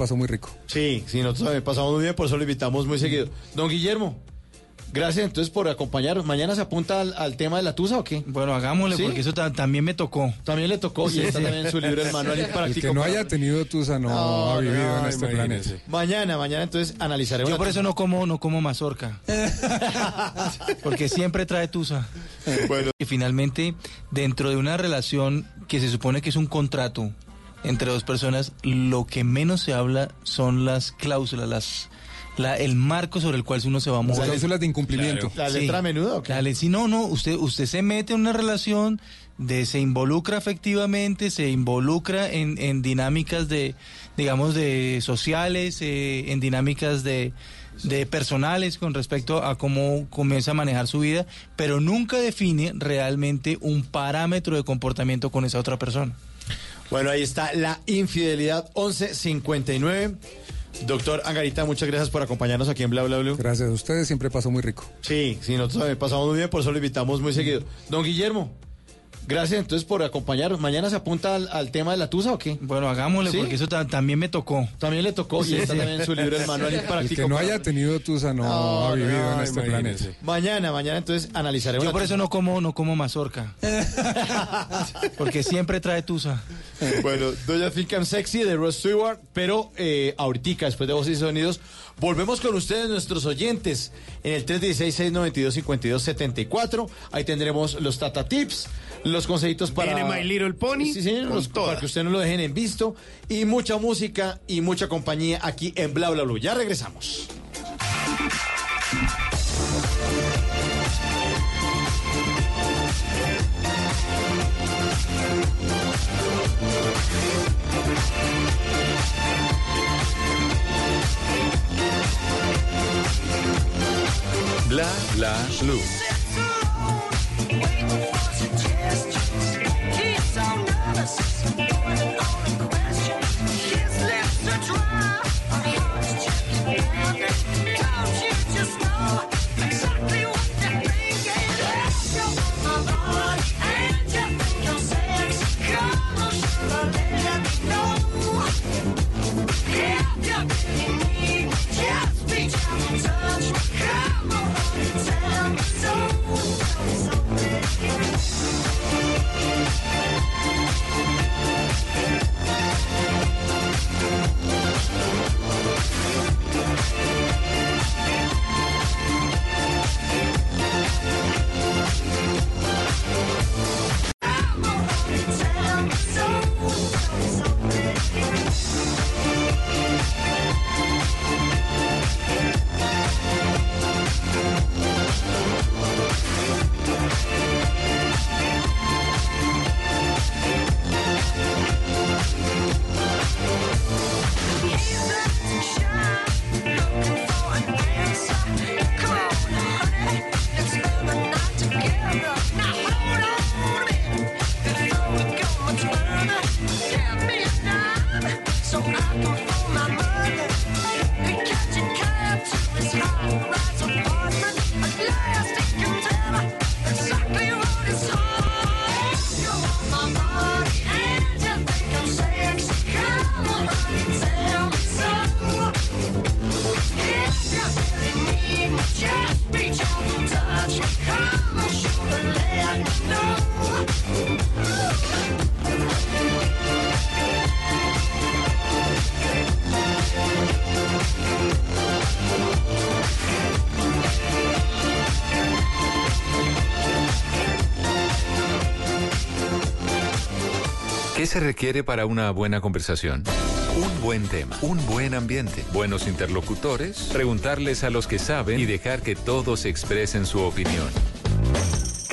pasó muy rico. Sí, sí, nosotros también pasamos muy bien, por eso lo invitamos muy seguido. Don Guillermo, gracias entonces por acompañarnos. ¿Mañana se apunta al, al tema de la tusa o qué? Bueno, hagámosle, ¿Sí? porque eso ta- también me tocó. También le tocó y Sí, está sí. también en su libro el manual El práctico. que no haya tenido Tusa no, No, ha vivido no, en este imagínese. planeta. Mañana, mañana entonces analizaremos. Yo por eso no como, no como mazorca. Porque siempre trae tusa. Bueno, Y finalmente, dentro de una relación que se supone que es un contrato entre dos personas, lo que menos se habla son las cláusulas, las, la, el marco sobre el cual uno se va a Las mover. cláusulas de incumplimiento. ¿La Sí. letra menuda o qué? Dale, si no, no, usted, usted se mete en una relación, de, se involucra efectivamente, se involucra en, en dinámicas de, digamos, de sociales, eh, en dinámicas de, de personales con respecto a cómo comienza a manejar su vida, pero nunca define realmente un parámetro de comportamiento con esa otra persona. Bueno, ahí está la infidelidad 1159. Doctor Angarita, muchas gracias por acompañarnos aquí en Bla Bla Blue. Gracias a ustedes, siempre pasó muy rico. Sí, sí, nosotros también pasamos muy bien, por eso lo invitamos muy seguido. Don Guillermo, gracias entonces por acompañarnos. ¿Mañana se apunta al, al tema de la tusa o qué? Bueno, hagámosle, ¿Sí? porque eso ta- también me tocó. También le tocó y Sí, está sí. también en su libro el manual El práctico. que no para- haya tenido Tusa no, No, ha vivido no, en este planeta. Mañana, mañana entonces analizaremos. Yo por eso no como, no como mazorca. Porque siempre trae tusa. Bueno, Doña Think I'm Sexy de Ross Stewart, pero eh, ahorita, después de Voces y Sonidos, volvemos con ustedes, nuestros oyentes, en el 316-692-5274. Ahí tendremos los Tata Tips, los consejitos para... Viene My Little Pony Sí, señor, con los- toda. para que ustedes no lo dejen en visto. Y mucha música y mucha compañía aquí en Bla Bla Blue. Ya regresamos. Bla bla blue. ¿Qué se requiere para una buena conversación? Un buen tema, un buen ambiente, buenos interlocutores, preguntarles a los que saben y dejar que todos expresen su opinión.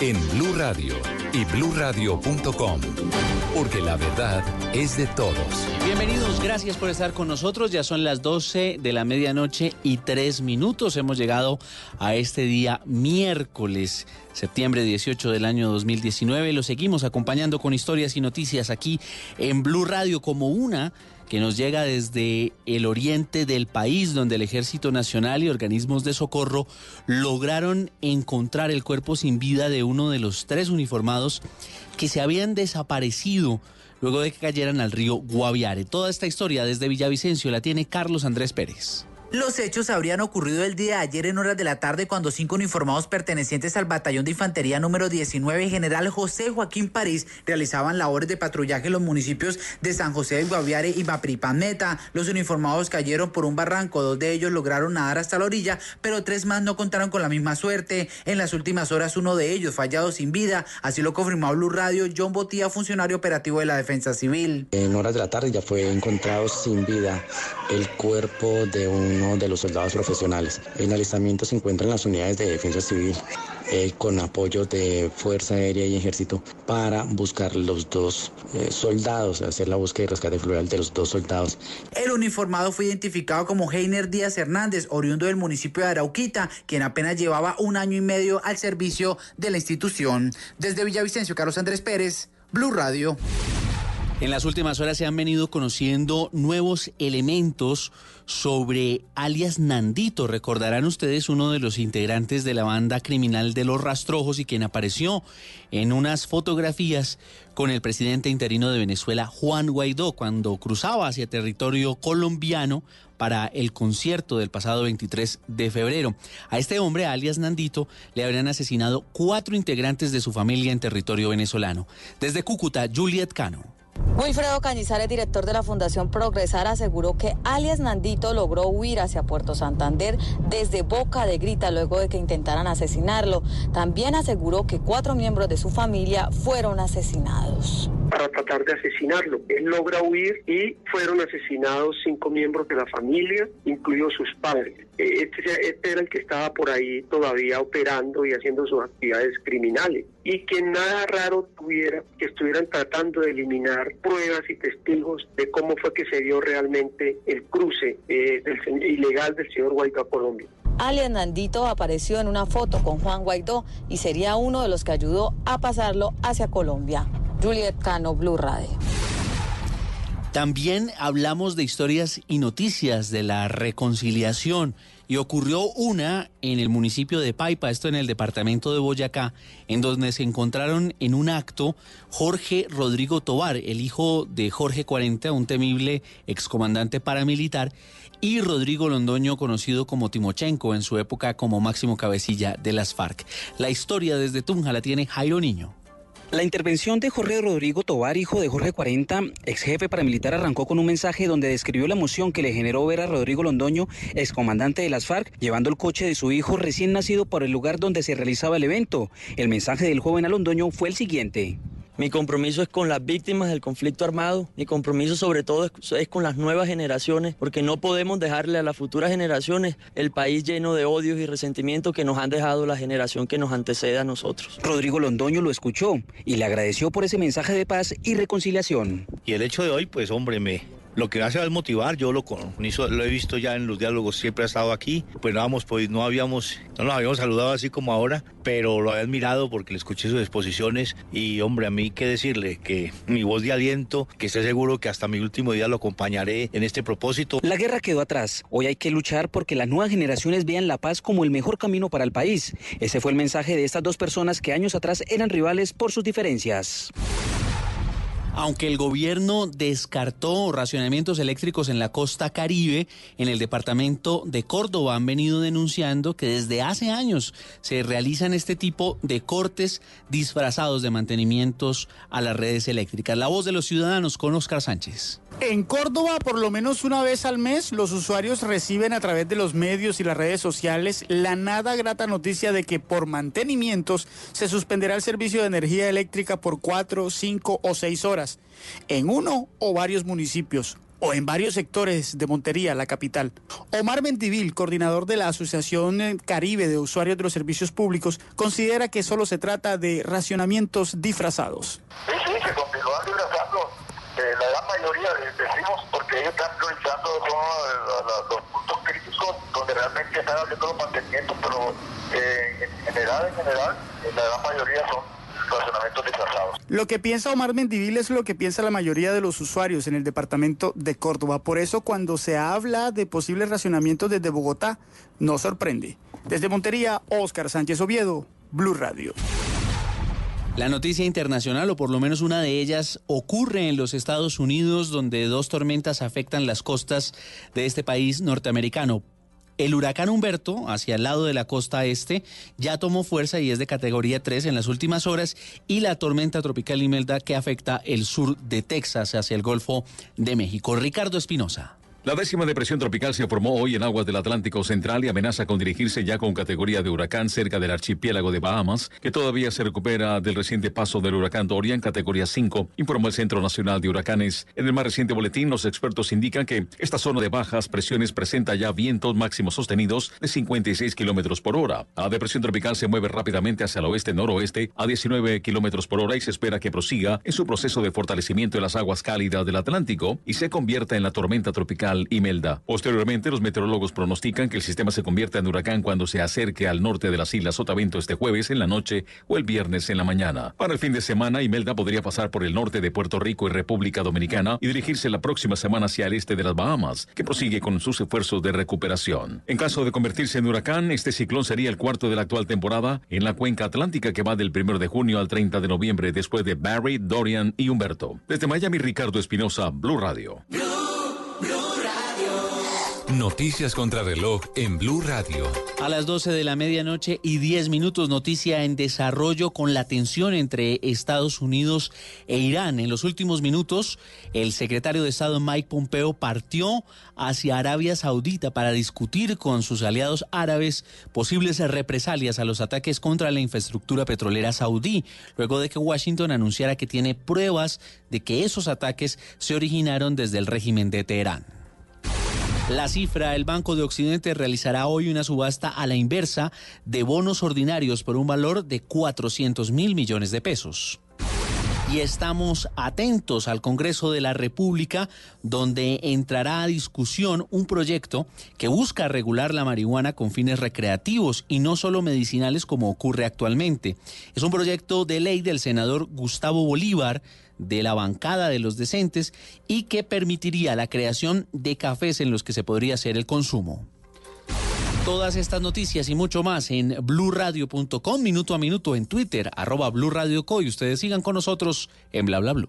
en Blue Radio y bluradio.com, porque la verdad es de todos. Bienvenidos, gracias por estar con nosotros. Ya son las 12 de la medianoche y tres minutos. Hemos llegado a este día miércoles, septiembre 18 del año 2019. Lo seguimos acompañando con historias y noticias aquí en Blue Radio como una que nos llega desde el oriente del país, donde el Ejército Nacional y organismos de socorro lograron encontrar el cuerpo sin vida de uno de los tres uniformados que se habían desaparecido luego de que cayeran al río Guaviare. Toda esta historia desde Villavicencio la tiene Carlos Andrés Pérez. Los hechos habrían ocurrido el día de ayer en horas de la tarde cuando cinco uniformados pertenecientes al batallón de infantería número 19 general José Joaquín París realizaban labores de patrullaje en los municipios de San José del Guaviare y Mapripán Meta. Los uniformados cayeron por un barranco, dos de ellos lograron nadar hasta la orilla, pero tres más no contaron con la misma suerte. En las últimas horas uno de ellos fallado sin vida, así lo confirmó Blue Radio John Botía, funcionario operativo de la Defensa Civil. En horas de la tarde ya fue encontrado sin vida el cuerpo de un de los soldados profesionales. En alistamiento se encuentran las unidades de defensa civil eh, con apoyo de Fuerza Aérea y Ejército para buscar los dos eh, soldados, hacer la búsqueda y rescate fluvial de los dos soldados. El uniformado fue identificado como Heiner Díaz Hernández, oriundo del municipio de Arauquita, quien apenas llevaba un año y medio al servicio de la institución. Desde Villavicencio, Carlos Andrés Pérez, Blue Radio. En las últimas horas se han venido conociendo nuevos elementos sobre alias Nandito. Recordarán ustedes uno de los integrantes de la banda criminal de los rastrojos y quien apareció en unas fotografías con el presidente interino de Venezuela, Juan Guaidó, cuando cruzaba hacia territorio colombiano para el concierto del pasado 23 de febrero. A este hombre, alias Nandito, le habrían asesinado cuatro integrantes de su familia en territorio venezolano. Desde Cúcuta, Juliet Cano. Wilfredo Cañizares, director de la Fundación Progresar, aseguró que alias Nandito logró huir hacia Puerto Santander desde Boca de Grita luego de que intentaran asesinarlo. También aseguró que cuatro miembros de su familia fueron asesinados. Para tratar de asesinarlo. Él logra huir y fueron asesinados cinco miembros de la familia, incluidos sus padres. Este, este, era el que estaba por ahí todavía operando y haciendo sus actividades criminales. Y que nada raro tuviera que estuvieran tratando de eliminar pruebas y testigos de cómo fue que se dio realmente el cruce eh, ilegal del señor Guaidó a Colombia. Alias Nandito apareció en una foto con Juan Guaidó y sería uno de los que ayudó a pasarlo hacia Colombia. Juliet Cano, Blue Radio. También hablamos de historias y noticias de la reconciliación y ocurrió una en el municipio de Paipa, esto en el departamento de Boyacá, en donde se encontraron en un acto Jorge Rodrigo Tobar, el hijo de Jorge 40, un temible excomandante paramilitar, y Rodrigo Londoño, conocido como Timochenko en su época como máximo cabecilla de las FARC. La historia desde Tunja la tiene Jairo Niño. La intervención de Jorge Rodrigo Tobar, hijo de Jorge 40, ex jefe paramilitar, arrancó con un mensaje donde describió la emoción que le generó ver a Rodrigo Londoño, excomandante de las FARC, llevando el coche de su hijo recién nacido por el lugar donde se realizaba el evento. El mensaje del joven a Londoño fue el siguiente. Mi compromiso es con las víctimas del conflicto armado, mi compromiso sobre todo es, con las nuevas generaciones, porque no podemos dejarle a las futuras generaciones el país lleno de odios y resentimientos que nos han dejado la generación que nos antecede a nosotros. Rodrigo Londoño lo escuchó y le agradeció por ese mensaje de paz y reconciliación. Y el hecho de hoy, pues hombre, me, lo que hace es motivar, yo lo, lo he visto ya en los diálogos, siempre ha estado aquí, pues no, vamos, pues no habíamos, no nos habíamos saludado así como ahora, pero lo había admirado porque le escuché sus exposiciones y hombre, a mí qué decirle, que mi voz de aliento, que esté seguro que hasta mi último día lo acompañaré en este propósito. La guerra quedó atrás, hoy hay que luchar porque las nuevas generaciones vean la paz como el mejor camino para el país. Ese fue el mensaje de estas dos personas que años atrás eran rivales por sus diferencias. Aunque el gobierno descartó racionamientos eléctricos en la costa caribe, en el departamento de Córdoba han venido denunciando que desde hace años se realizan este tipo de cortes disfrazados de mantenimientos a las redes eléctricas. La voz de los ciudadanos con Oscar Sánchez. En Córdoba, por lo menos una vez al mes, los usuarios reciben a través de los medios y las redes sociales la nada grata noticia de que por mantenimientos se suspenderá el servicio de energía eléctrica por cuatro, cinco o seis horas en uno o varios municipios. o en varios sectores de Montería, la capital. Omar Mentivil, coordinador de la Asociación eh, Caribe de Usuarios de los Servicios Públicos, considera que solo se trata de racionamientos disfrazados. Sí, sí, continúan disfrazando. Eh, la gran mayoría de- decimos están priorizando los, los puntos críticos donde realmente están haciendo los mantenimientos, pero eh, en general, en general, la gran mayoría son racionamientos disfrazados. Lo que piensa Omar Mendivil es lo que piensa la mayoría de los usuarios en el departamento de Córdoba. Por eso cuando se habla de posibles racionamientos desde Bogotá, no sorprende. Desde Montería, Óscar Sánchez Oviedo, Blue Radio. La noticia internacional, o por lo menos una de ellas, ocurre en los Estados Unidos, donde dos tormentas afectan las costas de este país norteamericano. El huracán Humberto, hacia el lado de la costa este, ya tomó fuerza y es de categoría 3 en las últimas horas, y la tormenta tropical Imelda que afecta el sur de Texas hacia el Golfo de México. Ricardo Espinosa. La décima depresión tropical se formó hoy en aguas del Atlántico Central y amenaza con dirigirse ya con categoría de huracán cerca del archipiélago de Bahamas, que todavía se recupera del reciente paso del huracán Dorian, categoría 5, informó el Centro Nacional de Huracanes. En el más reciente boletín, los expertos indican que esta zona de bajas presiones presenta ya vientos máximos sostenidos de 56 kilómetros por hora. La depresión tropical se mueve rápidamente hacia el oeste-noroeste a 19 kilómetros por hora y se espera que prosiga en su proceso de fortalecimiento en las aguas cálidas del Atlántico y se convierta en la tormenta tropical Imelda. Posteriormente, los meteorólogos pronostican que el sistema se convierta en huracán cuando se acerque al norte de las islas Sotavento este jueves en la noche o el viernes en la mañana. Para el fin de semana, Imelda podría pasar por el norte de Puerto Rico y República Dominicana y dirigirse la próxima semana hacia el este de las Bahamas, que prosigue con sus esfuerzos de recuperación. En caso de convertirse en huracán, este ciclón sería el cuarto de la actual temporada en la cuenca atlántica que va del 1 de junio al 30 de noviembre después de Barry, Dorian y Humberto. Desde Miami, Ricardo Espinosa, Blue Radio. Noticias contra reloj en Blue Radio. A las 12 de la medianoche y 10 minutos, noticia en desarrollo con la tensión entre Estados Unidos e Irán. En los últimos minutos, el secretario de Estado Mike Pompeo partió hacia Arabia Saudita para discutir con sus aliados árabes posibles represalias a los ataques contra la infraestructura petrolera saudí, luego de que Washington anunciara que tiene pruebas de que esos ataques se originaron desde el régimen de Teherán. La cifra, el Banco de Occidente realizará hoy una subasta a la inversa de bonos ordinarios por un valor de 400 mil millones de pesos. Y estamos atentos al Congreso de la República, donde entrará a discusión un proyecto que busca regular la marihuana con fines recreativos y no solo medicinales como ocurre actualmente. Es un proyecto de ley del senador Gustavo Bolívar de la bancada de los decentes y que permitiría la creación de cafés en los que se podría hacer el consumo. Todas estas noticias y mucho más en blurradio.com, minuto a minuto en Twitter, arroba blurradioco y ustedes sigan con nosotros en bla bla blue.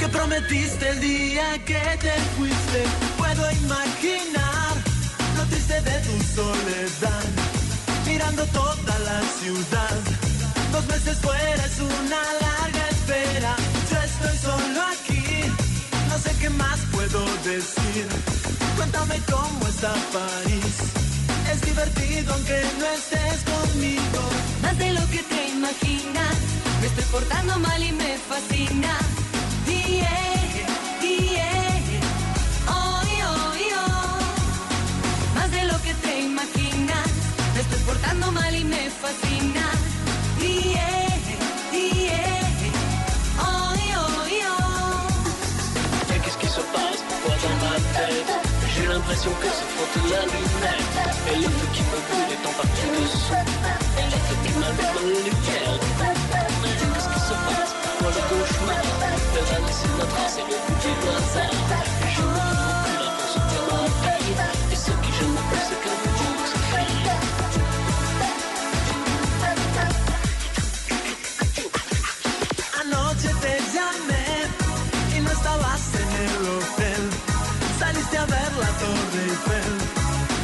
Que prometiste el día que te fuiste. Puedo imaginar lo triste de tu soledad, mirando toda la ciudad. Dos meses fuera es una larga espera. Yo estoy solo aquí, no sé qué más puedo decir. Cuéntame cómo está París. Es divertido aunque no estés conmigo. Más de lo que te imaginas. Me estoy portando mal y me fascina. Yeah, yeah, oh, oh, oh. Más de lo que te imaginas. Me estoy portando mal y me fascina. Yeah, oh, oh, oh. Y'a qu'est-ce qui se passe Quoi dans ma tête J'ai l'impression que c'est faute de la lunette. Et le feu qui me brûle est en partie dessous. Et j'ai fait mal dans lumière. Anoche te llamé y no estabas en el hotel. Saliste a ver la Torre Eiffel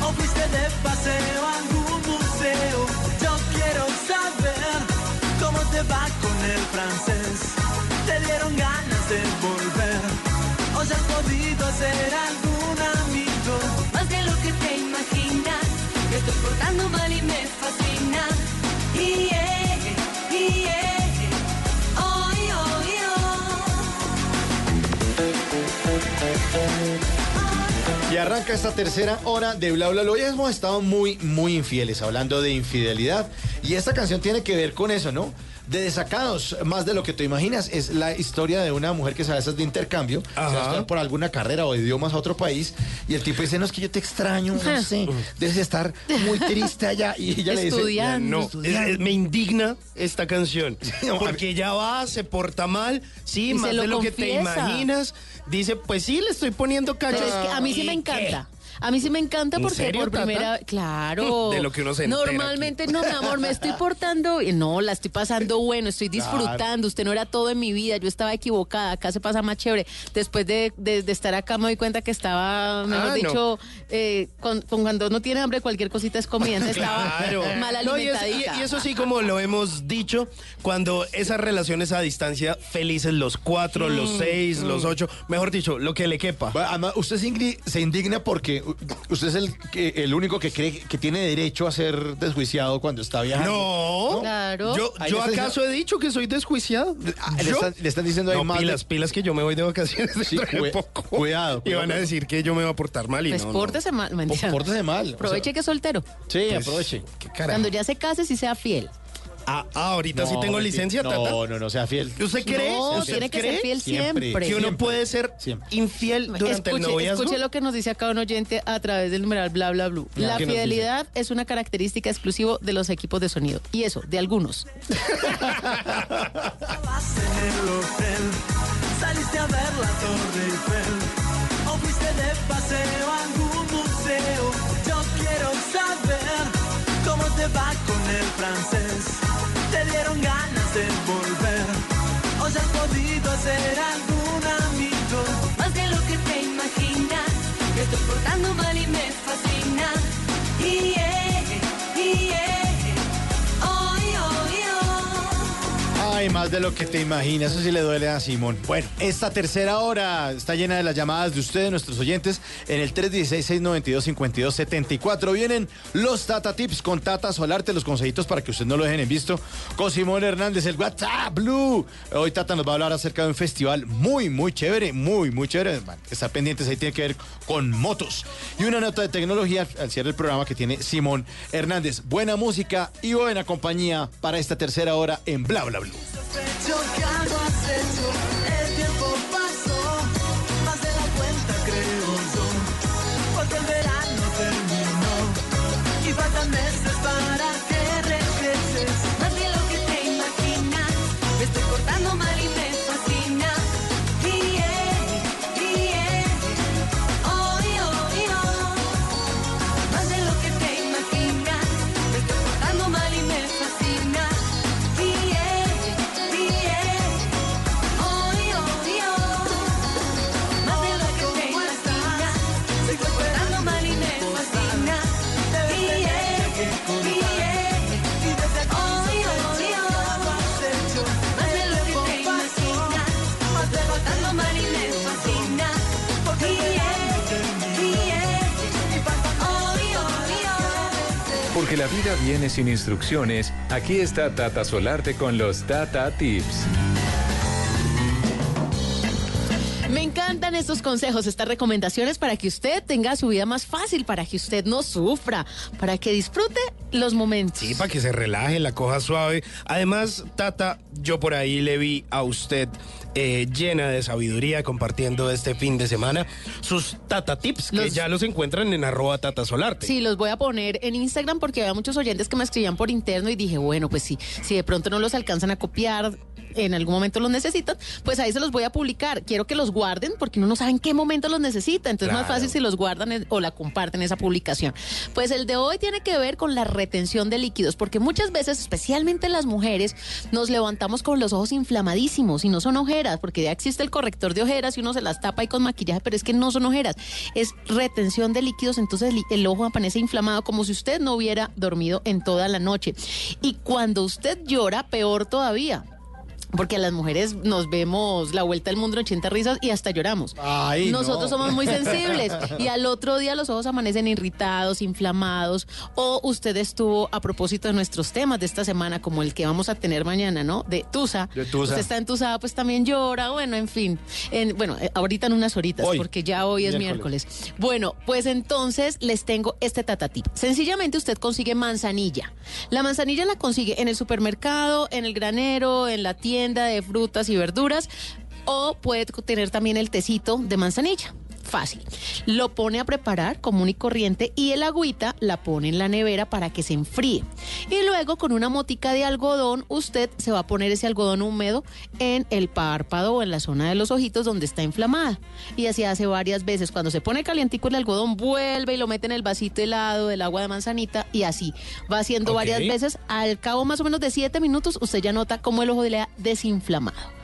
o fuiste de paseo a algún museo. Yo quiero saber cómo te va con el francés. Hacer algún amigo. Más de lo que te imaginas, me estoy portando mal y me fascina. Y eh, y hoy, Y arranca esta tercera hora de Bla Bla Bla. Hoy hemos estado muy, muy infieles, hablando de infidelidad. Y esta canción tiene que ver con eso, ¿no? De desacados, más de lo que te imaginas. Es la historia de una mujer que se va a esas de intercambio, se va a estudiar por alguna carrera o de idiomas a otro país. Y el tipo dice, no, es que yo te extraño, no sé, debes estar muy triste allá. Y ella le dice, No, es- es- me indigna esta canción. Porque ella va, se porta mal, sí, Y más lo de lo que te imaginas. Dice, pues sí, le estoy poniendo cacho. Pero es que a mí sí ¿Y me qué? A mí sí me encanta ¿En porque serio, por Tata? primera claro. De lo que uno se entera Normalmente no, mi amor, me estoy portando, no, la estoy pasando bueno, estoy disfrutando. Usted no era todo en mi vida, yo estaba equivocada, acá se pasa más chévere. Después de, de- de estar acá me doy cuenta que estaba, mejor Ah, no. dicho, eh, con, con cuando no tiene hambre cualquier cosita es comida, entonces estaba mal No, y, es- alimentadita. y- y eso sí, como lo hemos dicho, cuando esas relaciones a distancia, felices los cuatro, los Mm, seis, mm. los ocho, mejor dicho, lo que le quepa. Bueno, además, usted se, indigna porque usted es el, que- el único que cree que tiene derecho a ser desjuiciado cuando está viajando. No. Claro. Yo, acaso he dicho que soy desjuiciado. Ah, le Yo- están- le están diciendo ahí no, más de- pilas, pilas que yo me voy de vacaciones Sí, poco. cuidado, Y van a decir que yo me voy a portar mal y Pues no, no. pórtese mal, mentira. Pórtese mal. o Aproveche sea, que es soltero. Sí, Pues, aproveche. ¿Qué carajo? Cuando ya se case, sí sea fiel. Ah, ah, ahorita sí No, tengo mentira. licencia, no, Tata. No, no, sea fiel. ¿Usted cree? No, ¿Usted tiene que cree ser fiel siempre. Que uno Siempre. puede ser Siempre. infiel durante el escuche, noviazgo. escuche lo que nos dice acá un oyente a través del numeral bla bla bla. La ¿Qué nos fidelidad es una característica exclusiva de los equipos de sonido. Y eso, de algunos. Estabas en el hotel, saliste a ver la Torre Eiffel o fuiste de paseo a algún museo. Yo quiero saber cómo te va con el francés. Te dieron ganas de volver o ya has podido hacer algún amigo. más de lo que te imaginas, me estoy portando mal y me fascina. Y eh, más de lo que te imaginas, eso sí le duele a Simón. Bueno, esta tercera hora está llena de las llamadas de ustedes, nuestros oyentes, en el 316-692-5274. Vienen los Tata Tips con Tata Solarte, los consejitos para que ustedes no lo dejen en visto. Con Simón Hernández, el WhatsApp Blue. Hoy Tata nos va a hablar acerca de un festival muy, muy chévere, muy, muy chévere. Está pendientes, ahí tiene que ver con motos. Y una nota de tecnología al cierre del programa que tiene Simón Hernández. Buena música y buena compañía para esta tercera hora en Bla Bla Blue. Sospecho que algo Porque la vida viene sin instrucciones, aquí está Tata Solarte con los Tata Tips. Me encantan estos consejos, estas recomendaciones para que usted tenga su vida más fácil, para que usted no sufra, para que disfrute los momentos. Sí, para que se relaje, la coja suave. Además, Tata, yo por ahí le vi a usted eh, llena de sabiduría compartiendo este fin de semana sus Tata Tips, que Los- ya los encuentran en arroba Tata Solarte. Sí, los voy a poner en Instagram porque había muchos oyentes que me escribían por interno y dije, bueno, pues sí, si de pronto no los alcanzan a copiar, en algún momento los necesitan, pues ahí se los voy a publicar. Quiero que los guarden porque uno no sabe en qué momento los necesita. Entonces es más Claro. fácil si los guardan en- o la comparten esa publicación. Pues el de hoy tiene que ver con la retención de líquidos, porque muchas veces, especialmente las mujeres, nos levantamos con los ojos inflamadísimos y no son ojeras, porque ya existe el corrector de ojeras y uno se las tapa ahí con maquillaje, pero es que no son ojeras, es retención de líquidos, entonces el ojo amanece inflamado como si usted no hubiera dormido en toda la noche. Y cuando usted llora, peor todavía. Porque las mujeres nos vemos la vuelta al mundo en 80 risas y hasta lloramos. Ay, Nosotros no. somos muy sensibles y al otro día los ojos amanecen irritados, inflamados. O usted estuvo a propósito de nuestros temas de esta semana, como el que vamos a tener mañana, ¿no? De Tusa. De Tusa. Usted está entusada, pues también llora. Bueno, en fin. En- bueno, eh, ahorita en unas horitas, Hoy. porque ya hoy es Miércoles. miércoles. Bueno, pues entonces les tengo este tatatip. Sencillamente usted consigue manzanilla. La manzanilla la consigue en el supermercado, en el granero, en la tienda de frutas y verduras o puede tener también el tecito de manzanilla. Fácil. Lo pone a preparar común y corriente y el agüita la pone en la nevera para que se enfríe. Y luego con una motica de algodón usted se va a poner ese algodón húmedo en el párpado o en la zona de los ojitos donde está inflamada. Y así hace varias veces. Cuando se pone calientico el algodón, vuelve y lo mete en el vasito helado del agua de manzanita y así va haciendo varias veces. Al cabo más o menos de siete minutos usted ya nota cómo el ojo le ha desinflamado.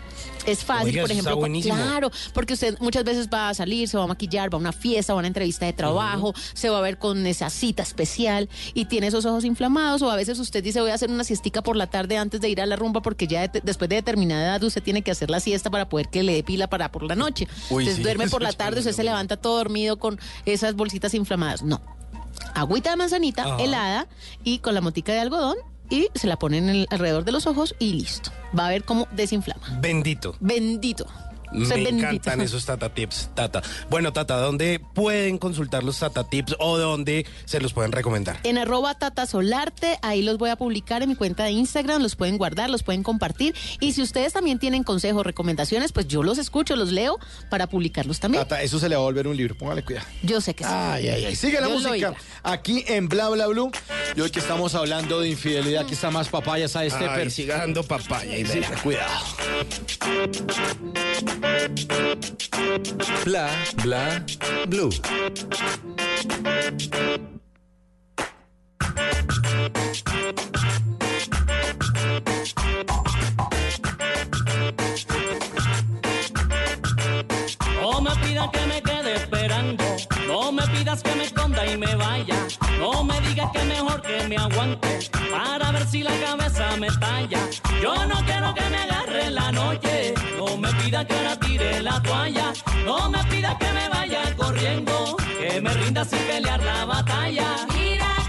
Es fácil, Oiga, por ejemplo, claro, porque usted muchas veces va a salir, se va a maquillar, va a una fiesta, va a una entrevista de trabajo, se va a ver con esa cita especial y tiene esos ojos inflamados o a veces usted dice voy a hacer una siestica por la tarde antes de ir a la rumba porque ya de- después de determinada edad usted tiene que hacer la siesta para poder que le dé pila para por la noche. Uy, Entonces sí, duerme por la tarde, usted se levanta todo dormido con esas bolsitas inflamadas. No. Agüita de manzanita Ajá. helada y con la motica de algodón y se la pone en el, alrededor de los ojos y listo. Va a ver cómo desinflama. Bendito. Bendito. Me bendito. encantan esos Tata Tips, Tata. Bueno, Tata, ¿dónde pueden consultar los Tata Tips o dónde se los pueden recomendar? En arroba tatasolarte, ahí los voy a publicar en mi cuenta de Instagram, los pueden guardar, los pueden compartir. Y si ustedes también tienen consejos, recomendaciones, pues yo los escucho, los leo para publicarlos también. Tata, eso se le va a volver un libro, póngale cuidado. Yo sé que sí. Ay, ay, ay. Sigue la música aquí en Bla Bla Blue. Y hoy que estamos hablando de infidelidad, aquí está más papayas a este Ay, siga dando papaya y verá. cuidado. Bla, bla, blue. No me pidas que me quede esperando, no me pidas que me esconda y me vaya, me digas que mejor que me aguante para ver si la cabeza me talla. Yo no quiero que me agarre la noche, no me pidas que ahora tire la toalla, no me pidas que me vaya corriendo, que me rinda sin pelear la batalla. Mira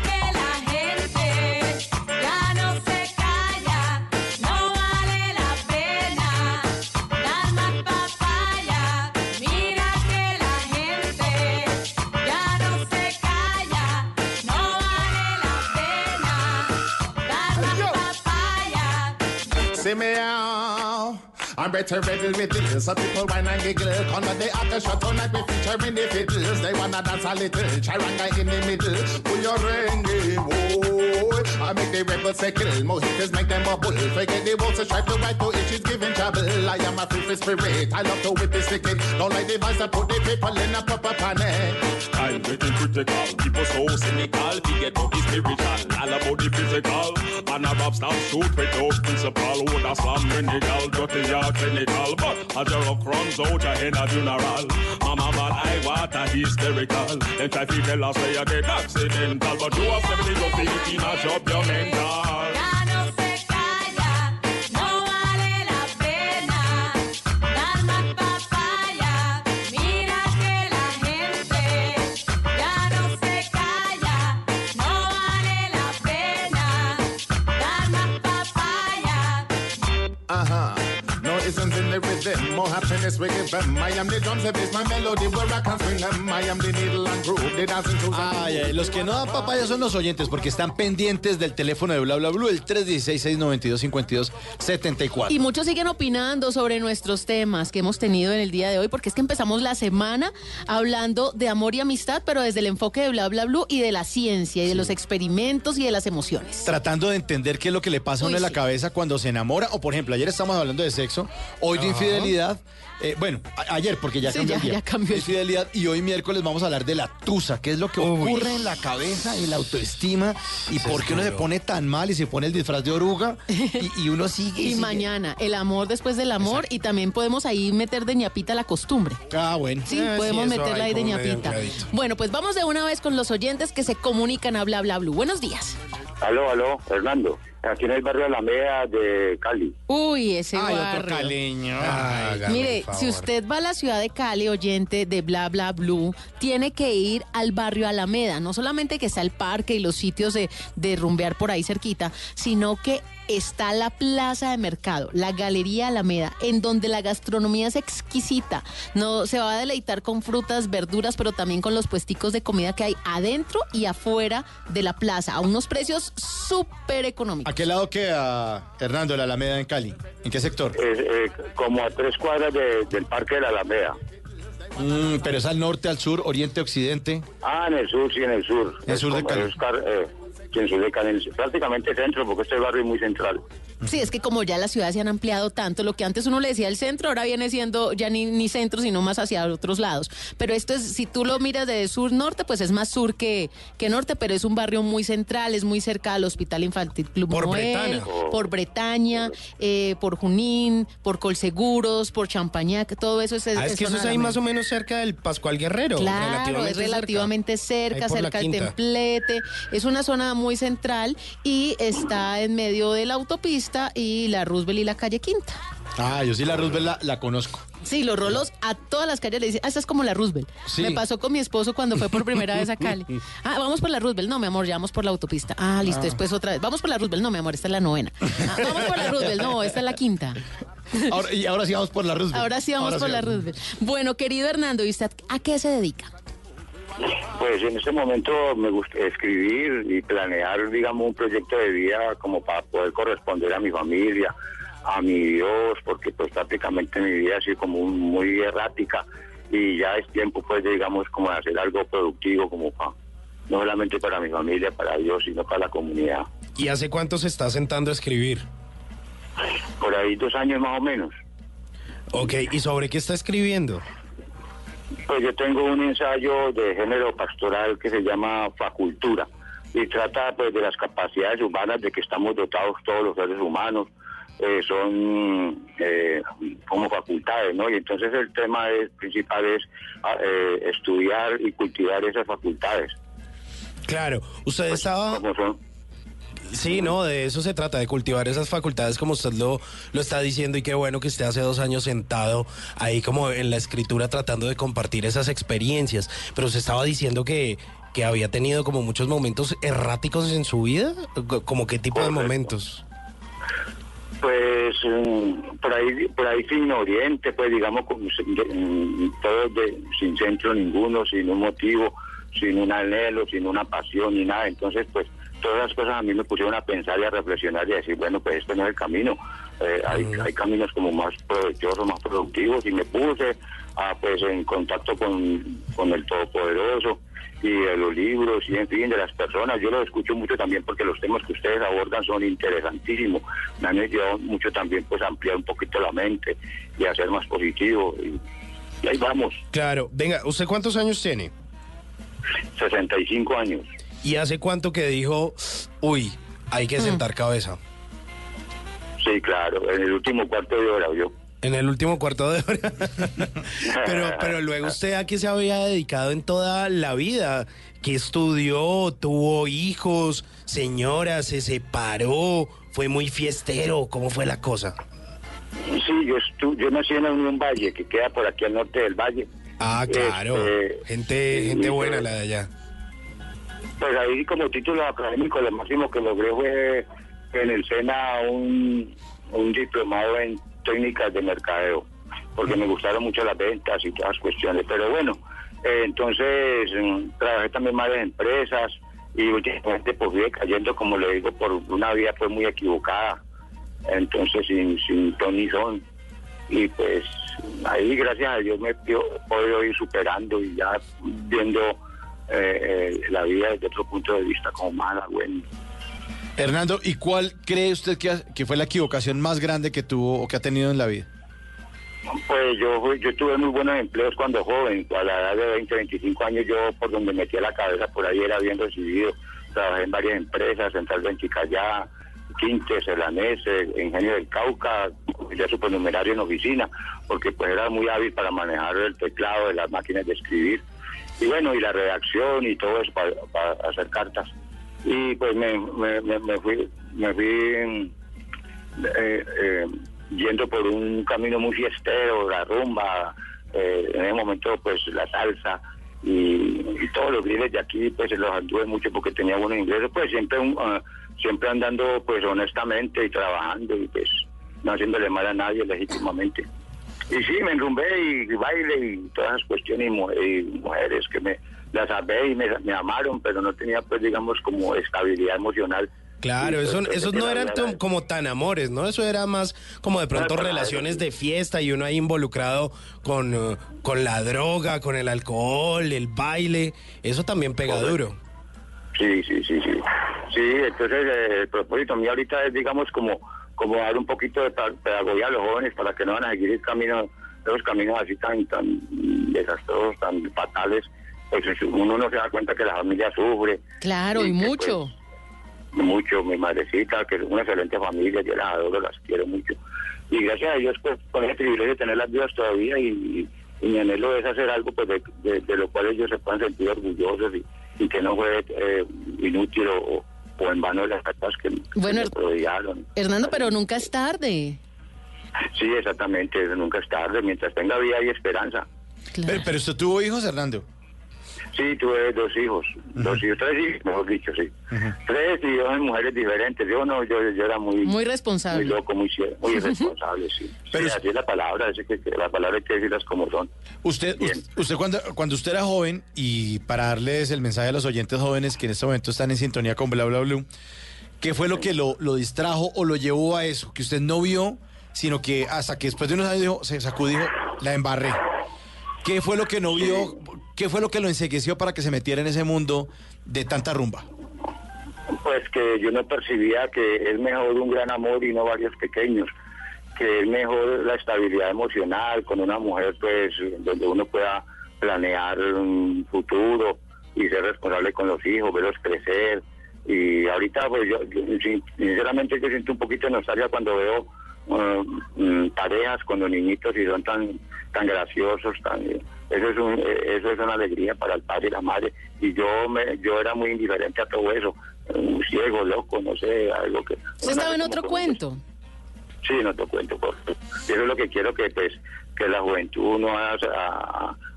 I'm better riddle with this. Some people whine and giggle. Come on, they after shot tonight. We featuring in the fiddles. They wanna dance a little. Charanga in the middle. Pull your ringy, eh, boy. I make the rebels say kill. Mojitos make them a bubble. Forget the wolves to strive to right to itch is giving trouble. I am a free spirit. I love to whip this wicked. Don't like the vibes that put the people in a proper panic. I'm getting critical. People so cynical. Forget about the spiritual. All about the physical. And a rap stop shoot without principle. Would a slam minigal. Dirty or clinical. But a jar of crumbs out head a funeral. Mama bad I water hysterical. Then try to tell us say you get accidental. But you have 70 to 50 mash up your mental. Them. More happiness we give them. I am the drums, the bass, my melody, where I can swing them. I am the needle and groove, the dancing shoes and Ay, ay, los que no dan papaya son los oyentes porque están pendientes del teléfono de Bla Bla Blue, el 316-692-5274. Y muchos siguen opinando sobre nuestros temas que hemos tenido en el día de hoy, porque es que empezamos la semana hablando de amor y amistad, pero desde el enfoque de bla bla blue y de la ciencia y de los experimentos y de las emociones. Tratando de entender qué es lo que le pasa a uno Uy, en la sí. cabeza cuando se enamora. O, por ejemplo, ayer estamos hablando de sexo, hoy de infidelidad. Eh, bueno, ayer, porque ya Sí, cambió ya- el día. ya cambió el- Infidelidad. Y hoy miércoles vamos a hablar de la tusa, qué es lo que ocurre en la cabeza, en la autoestima, y por qué uno se pone tan mal y se pone el disfraz de oruga, y, y uno sigue. Y sigue. mañana, el amor después del amor, y también podemos ahí meter de ñapita la costumbre. Ah, bueno. Sí, Eh, podemos sí, meterla ahí de ñapita. Bueno, pues vamos de una vez con los oyentes que se comunican a bla bla blue. Buenos días. Aló, aló, Hernando. Aquí en el barrio Alameda de Cali. Uy, ese Ay, otro barrio. caleño. Mire, si usted va a la ciudad de Cali, oyente de Bla Bla Blue, tiene que ir al barrio Alameda. No solamente que está el parque y los sitios de, de rumbear por ahí cerquita, sino que está la plaza de mercado, la Galería Alameda, en donde la gastronomía es exquisita. No se va a deleitar con frutas, verduras, pero también con los puesticos de comida que hay adentro y afuera de la plaza, a unos precios súper económicos. ¿A qué lado queda, Hernando, la Alameda en Cali? ¿En qué sector? Es, eh, como a tres cuadras de- del Parque de la Alameda. Mm, pero es al norte, al sur, oriente, occidente. Ah, en el sur, sí, en el sur. En el sur de Cali. es car- eh, sí, en el sur de Cali, en el- prácticamente centro, porque este barrio es muy central. Sí, es que como ya las ciudades se han ampliado tanto, lo que antes uno le decía el centro, ahora viene siendo ya ni, ni centro, sino más hacia otros lados. Pero esto es, si tú lo miras de sur-norte, pues es más sur que, que norte, pero es un barrio muy central, es muy cerca al Hospital Infantil Club Por Noel, Bretaña. por Bretaña, eh, por Junín, por Colseguros, por Champañac, todo eso es... Ah, es que eso es ahí más o menos cerca del Pascual Guerrero. Claro, es relativamente cerca, cerca al quinta. templete. Es una zona muy central y está en medio de la autopista y la Roosevelt y la calle Quinta. Ah, yo sí la Roosevelt la, la conozco. Sí, los rolos a todas las calles le dicen, ah, esta es como la Roosevelt. Sí. Me pasó con mi esposo cuando fue por primera vez a Cali. Ah, vamos por la Roosevelt. No, mi amor, ya vamos por la autopista. Ah, listo, Ah. después otra vez. Vamos por la Roosevelt. No, mi amor, esta es la novena. Ah, vamos por la Roosevelt. No, esta es la quinta. Ahora, y ahora sí vamos por la Roosevelt. Ahora sí vamos Ahora por la vamos. Roosevelt. Bueno, querido Hernando, ¿y usted a qué se dedica? Pues en este momento me gusta escribir y planear, digamos, un proyecto de vida como para poder corresponder a mi familia, a mi Dios, porque pues prácticamente mi vida ha sido como un- muy errática y ya es tiempo pues digamos como de hacer algo productivo como para, no solamente para mi familia, para Dios, sino para la comunidad. ¿Y hace cuánto se está sentando a escribir? Por ahí dos años más o menos. Ok, ¿y sobre qué está escribiendo? Pues yo tengo un ensayo de género pastoral que se llama Facultura y trata pues de las capacidades humanas de que estamos dotados todos los seres humanos. eh, son eh, como facultades, ¿no? Y entonces el tema es- principal es ah, eh, estudiar y cultivar esas facultades. Claro, usted estaba... Como son Sí, no, de eso se trata, de cultivar esas facultades como usted lo, lo está diciendo y qué bueno que esté hace dos años sentado ahí como en la escritura tratando de compartir esas experiencias. Pero usted estaba diciendo que, que había tenido como muchos momentos erráticos en su vida, como qué tipo de momentos. Pues mm, por ahí por ahí sin oriente, pues digamos de- mm, todo de- sin centro ninguno, sin un motivo, sin un anhelo, sin una pasión ni nada. Entonces, pues todas las cosas a mí me pusieron a pensar y a reflexionar y a decir, bueno, pues este no es el camino. Eh, hay, hay caminos como más provechosos, más productivos y me puse a, pues en contacto con, con el Todopoderoso y de los libros y en fin de las personas. Yo los escucho mucho también porque los temas que ustedes abordan son interesantísimos. Me han ayudado mucho también pues a ampliar un poquito la mente y a ser más positivo. Y, y ahí vamos, Claro, venga, ¿usted cuántos años tiene? 65 años. ¿Y hace cuánto que dijo, uy, hay que sentar cabeza? Sí, claro, en el último cuarto de hora yo. En el último cuarto de hora. pero, pero luego usted a qué se había dedicado en toda la vida, que estudió, tuvo hijos, señora, se separó, fue muy fiestero, ¿cómo fue la cosa? Sí, yo, estu- yo nací en la Unión Valle, que queda por aquí al norte del valle. Ah, claro, Este, gente, gente buena la de allá. Pues ahí como título académico lo máximo que logré fue en el SENA un, diplomado en técnicas de mercadeo. porque me gustaron mucho las ventas y todas las cuestiones. Pero bueno, eh, entonces mm, trabajé también en empresas y últimamente pues fui cayendo, como le digo, por una vía pues muy equivocada, entonces sin, sin ton son. Y pues ahí gracias a Dios me he podido ir superando y ya viendo eh, eh, la vida desde otro punto de vista como mala, bueno. Hernando, ¿y cuál cree usted que, ha- que fue la equivocación más grande que tuvo o que ha tenido en la vida? Pues yo, yo tuve muy buenos empleos cuando joven, a la edad de 20, 25 años yo por donde metía la cabeza por ahí era bien recibido. Trabajé en varias empresas, Central Venticayá, Quintes, Elanese, Ingenio del Cauca, ya supernumerario en oficina, porque pues era muy hábil para manejar el teclado de las máquinas de escribir. Y bueno, y la redacción y todo eso para, hacer cartas. Y pues me, me, me- fui, me fui eh, eh, yendo por un camino muy fiestero, la rumba, eh, en ese momento pues la salsa y, todos los griles de aquí pues los anduve mucho porque tenía buenos ingresos, pues siempre un, ah, siempre andando pues honestamente y trabajando y pues no haciéndole mal a nadie legítimamente. Y sí, me enrumbé y, baile y todas esas cuestiones y, y mujeres que me las amé y me, me amaron, pero no tenía pues digamos como estabilidad emocional. Claro, Y, eso, pues, esos no eran como tan amores, ¿no? Eso era más como de pronto relaciones de fiesta y uno ahí involucrado con, eh, con la droga, con el alcohol, el baile. Eso también pega duro. Sí, sí, sí, sí. Sí, entonces eh, el propósito mío ahorita es, digamos, como, como dar un poquito de pedagogía a los jóvenes para que no van a seguir el camino, esos caminos así tan, tan desastrosos, tan fatales. Pues uno no se da cuenta que la familia sufre Claro, y que, mucho. mucho. Mi madrecita, que es una excelente familia, yo las adoro, las quiero mucho. Y gracias a Dios, pues, con ese privilegio de tener las vidas todavía y, y mi anhelo es hacer algo pues de, de- de lo cual ellos se puedan sentir orgullosos y, y que no fue eh, inútil o, o en vano las cartas que, Bueno, me rodearon. Hernando, pero nunca es tarde. Sí, exactamente, eso nunca es tarde, mientras tenga vida y esperanza. Pero, pero usted tuvo hijos, Hernando. Sí, tuve dos hijos, dos hijos, tres hijos, mejor dicho, sí. Tres y dos mujeres diferentes. Yo no, yo, yo era muy, Muy responsable. muy loco, muy, muy irresponsable, sí. Pero Sí, así es la palabra, así que, que la palabra hay que decirlas como son. Usted, us- usted cuando, cuando usted era joven, y para darles el mensaje a los oyentes jóvenes que en este momento están en sintonía con Bla Bla Blue, ¿qué fue lo que lo, lo distrajo o lo llevó a eso? Que usted no vio, sino que hasta que después de unos años dijo, se sacudió, la embarré. ¿Qué fue lo que no vio? ¿Qué fue lo que lo ensegueció para que se metiera en ese mundo de tanta rumba? Pues que yo no percibía que es mejor un gran amor y no varios pequeños, que es mejor la estabilidad emocional con una mujer, pues, donde uno pueda planear un futuro y ser responsable con los hijos, verlos crecer. Y ahorita, pues, yo, yo, sin- sinceramente, yo siento un poquito de nostalgia cuando veo mm, parejas con los niñitos y son tan tan graciosos, tan eso es un, eh, eso es una alegría para el padre y la madre y yo me yo era muy indiferente a todo eso, un ciego, loco, no sé, algo que Usted estaba en otro cuento. Sí, no te cuento. Y eso es lo que quiero que pues que la juventud no vaya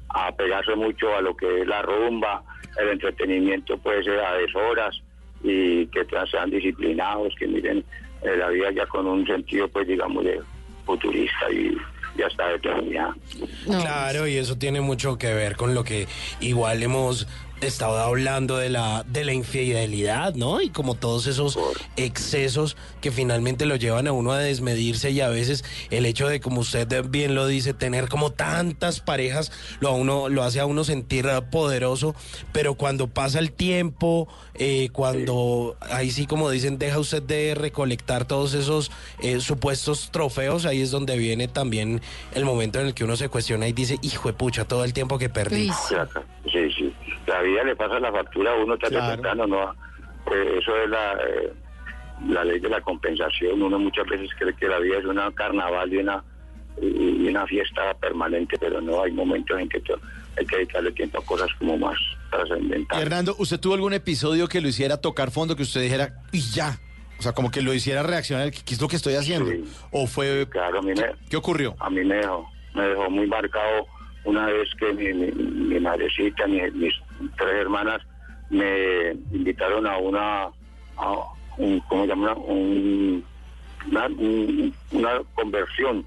a, pegarse mucho a lo que es la rumba, el entretenimiento puede ser a deshoras y que sean disciplinados, que miren eh, la vida ya con un sentido pues digamos de futurista y ya está de eternidad. Claro, y eso tiene mucho que ver con lo que igual hemos estado hablando de la de la infidelidad, ¿no? Y como todos esos excesos que finalmente lo llevan a uno a desmedirse y a veces el hecho de como usted bien lo dice tener como tantas parejas lo a uno lo hace a uno sentir poderoso, pero cuando pasa el tiempo, eh, cuando ahí sí como dicen deja usted de recolectar todos esos eh, supuestos trofeos, ahí es donde viene también el momento en el que uno se cuestiona y dice, hijo de pucha, todo el tiempo que perdí. Sí, sí. La vida le pasa la factura a uno tarde o temprano, ¿no? Eh, eso es la, eh, la ley de la compensación. Uno muchas veces cree que la vida es una carnaval y una, y una fiesta permanente, pero no, hay momentos en que hay que dedicarle tiempo a cosas como más trascendentales. Hernando, ¿usted tuvo algún episodio que lo hiciera tocar fondo, que usted dijera, y ya? O sea, como que lo hiciera reaccionar, ¿qué es lo que estoy haciendo? ¿O fue... Claro, a mí me, ¿Qué ocurrió? a mí me dejó, me dejó muy marcado una vez que mi, mi, mi madrecita, mi- mis tres hermanas me invitaron a una, a un. Un- una, un- una conversión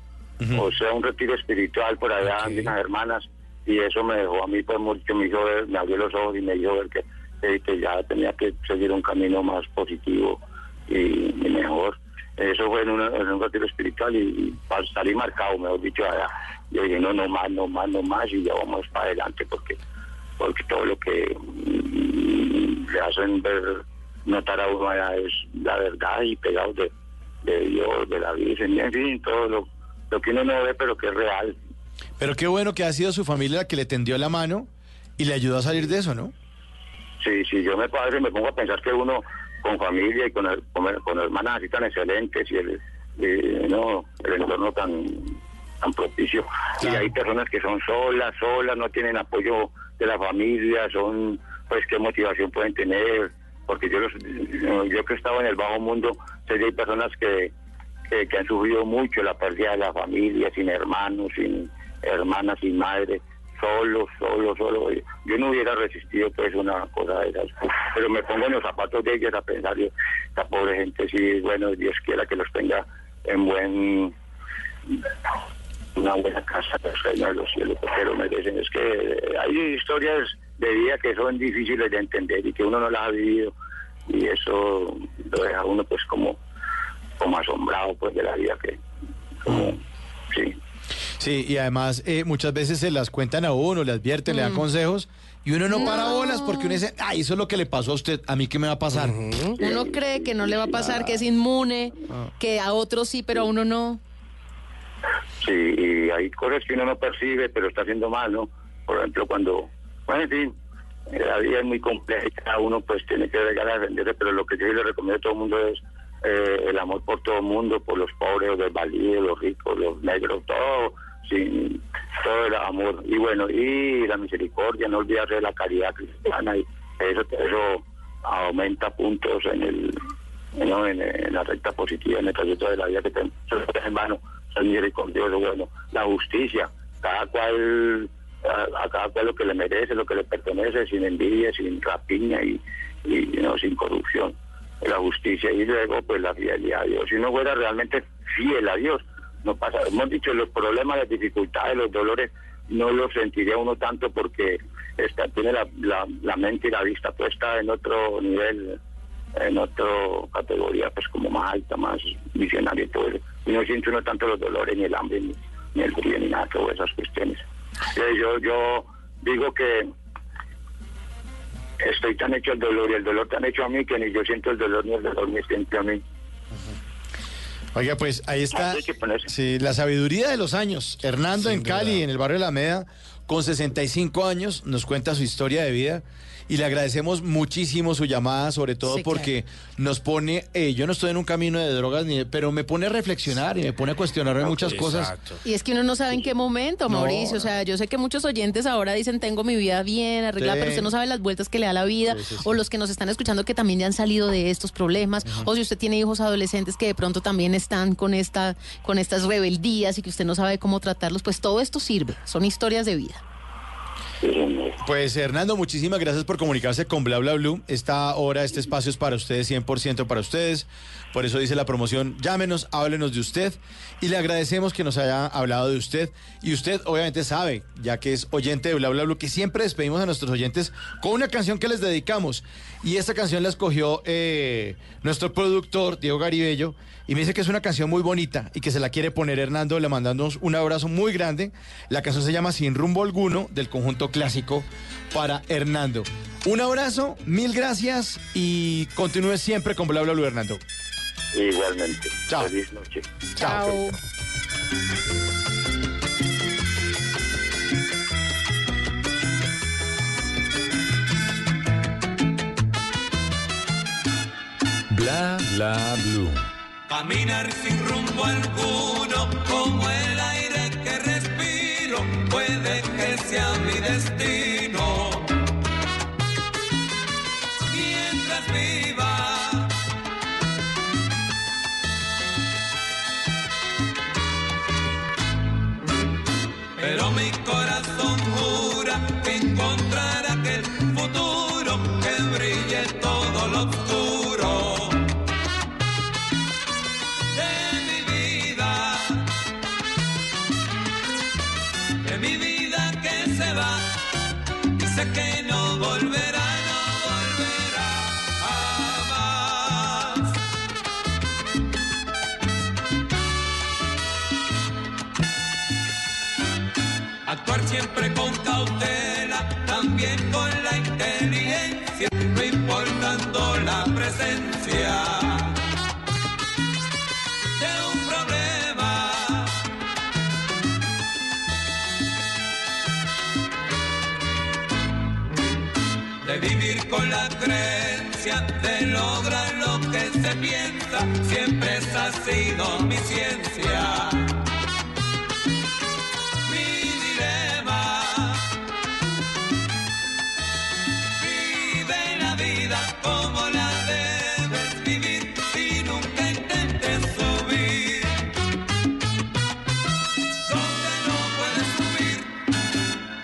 o sea, un retiro espiritual por allá de unas hermanas, y eso me dejó a mí pues mucho, me hizo ver, me abrió los ojos y me hizo ver que, que ya tenía que seguir un camino más positivo y, y mejor. Eso fue en, una- en un retiro espiritual y, y salí marcado, mejor dicho, allá. Yo dije, no, no más, no más, no más, y ya vamos para adelante porque porque todo lo que mm, le hacen ver, notar a uno allá es la verdad y pegado de, de Dios, de la Virgen, y en fin, todo lo, lo que uno no ve pero que es real. Pero qué bueno que ha sido su familia la que le tendió la mano y le ayudó a salir de eso, ¿no? Sí, sí, yo me padre me pongo a pensar que uno con familia y con, el- con, con hermanas así tan excelentes y el, y, no, el entorno tan tan propicio. Y hay personas que son solas, solas, no tienen apoyo de la familia, son, pues, qué motivación pueden tener. Porque yo, los, yo que he estado en el bajo mundo, sé que hay personas que, que, que han sufrido mucho la pérdida de la familia, sin hermanos, sin hermanas, sin madre, solo, solo, solo. Yo no hubiera resistido pues una cosa de esas. Pero me pongo en los zapatos de ellos a pensar, yo, esta pobre gente, sí, bueno, Dios quiera que los tenga en buen una buena casa del reino de los cielos, porque lo merecen. Es que eh, hay historias de vida que son difíciles de entender y que uno no las ha vivido y eso lo deja a uno pues como como asombrado pues de la vida que como sí Sí, y además eh, muchas veces se las cuentan a uno, le advierten, le dan consejos y uno no, para bolas porque uno dice, ay, eso es lo que le pasó a usted, a mí qué me va a pasar. Uno cree que no le va a pasar, que es inmune, que a otros sí, pero a uno no. Sí y hay cosas que uno no percibe pero está haciendo mal no por ejemplo cuando bueno en fin eh, la vida es muy compleja y cada uno pues tiene que llegar a defenderse pero lo que yo le recomiendo a todo el mundo es eh, el amor por todo el mundo por los pobres los desvalidos los ricos los negros todo sin todo el amor. Y bueno y la misericordia no olvidarse de la caridad cristiana y eso eso aumenta puntos en el en, en la recta positiva en el trayecto de la vida que tenemos hermano ser misericordioso bueno la justicia cada cual a, cada cual lo que le merece lo que le pertenece sin envidia sin rapiña y, y sin corrupción la justicia y luego pues la fidelidad a Dios si uno fuera realmente fiel a Dios no pasa hemos dicho los problemas las dificultades los dolores no los sentiría uno tanto porque está tiene la, la, la mente y la vista puesta en otro nivel en otra categoría pues como más alta, más visionaria y todo eso. Y no siente uno tanto los dolores, ni el hambre, ni, ni el frío, ni nada, todas esas cuestiones. Entonces, yo, yo digo que estoy tan hecho el dolor y el dolor tan hecho a mí que ni yo siento el dolor ni el dolor me siente a mí. Oiga, pues ahí está sí, la sabiduría de los años. Hernando en Cali, en el barrio de la Meda, con 65 años, nos cuenta su historia de vida. Y le agradecemos muchísimo su llamada, sobre todo Sí, porque nos pone, eh, yo no estoy en un camino de drogas, ni, pero me pone a reflexionar y me pone a cuestionarme muchas cosas. Y es que uno no sabe en qué momento, No. Mauricio. O sea, yo sé que muchos oyentes ahora dicen, tengo mi vida bien arreglada, Sí. pero usted no sabe las vueltas que le da la vida. O los que nos están escuchando que también ya han salido de estos problemas. O si usted tiene hijos adolescentes que de pronto también están con, esta, con estas rebeldías y que usted no sabe cómo tratarlos, pues todo esto sirve. Son historias de vida. Pues Hernando, muchísimas gracias por comunicarse con Bla Bla Blue. Esta hora, este espacio es para ustedes, 100% para ustedes. Por eso dice la promoción, llámenos, háblenos de usted. Y le agradecemos que nos haya hablado de usted. Y usted obviamente sabe, ya que es oyente de Bla Bla Blue, que siempre despedimos a nuestros oyentes con una canción que les dedicamos. Y esta canción la escogió eh, nuestro productor, Diego Garibello. Y me dice que es una canción muy bonita y que se la quiere poner Hernando. Le mandamos un abrazo muy grande. La canción se llama Sin rumbo alguno del conjunto clásico para Hernando. Un abrazo, mil gracias y continúe siempre con Bla Bla Blue, Hernando. Igualmente. Chao. Feliz noche. Chao. Bla bla blue. Caminar sin rumbo alguno, como el aire que respiro, puede que sea mi destino. De un problema. De vivir con la creencia de lograr lo que se piensa, siempre esa ha sido mi ciencia.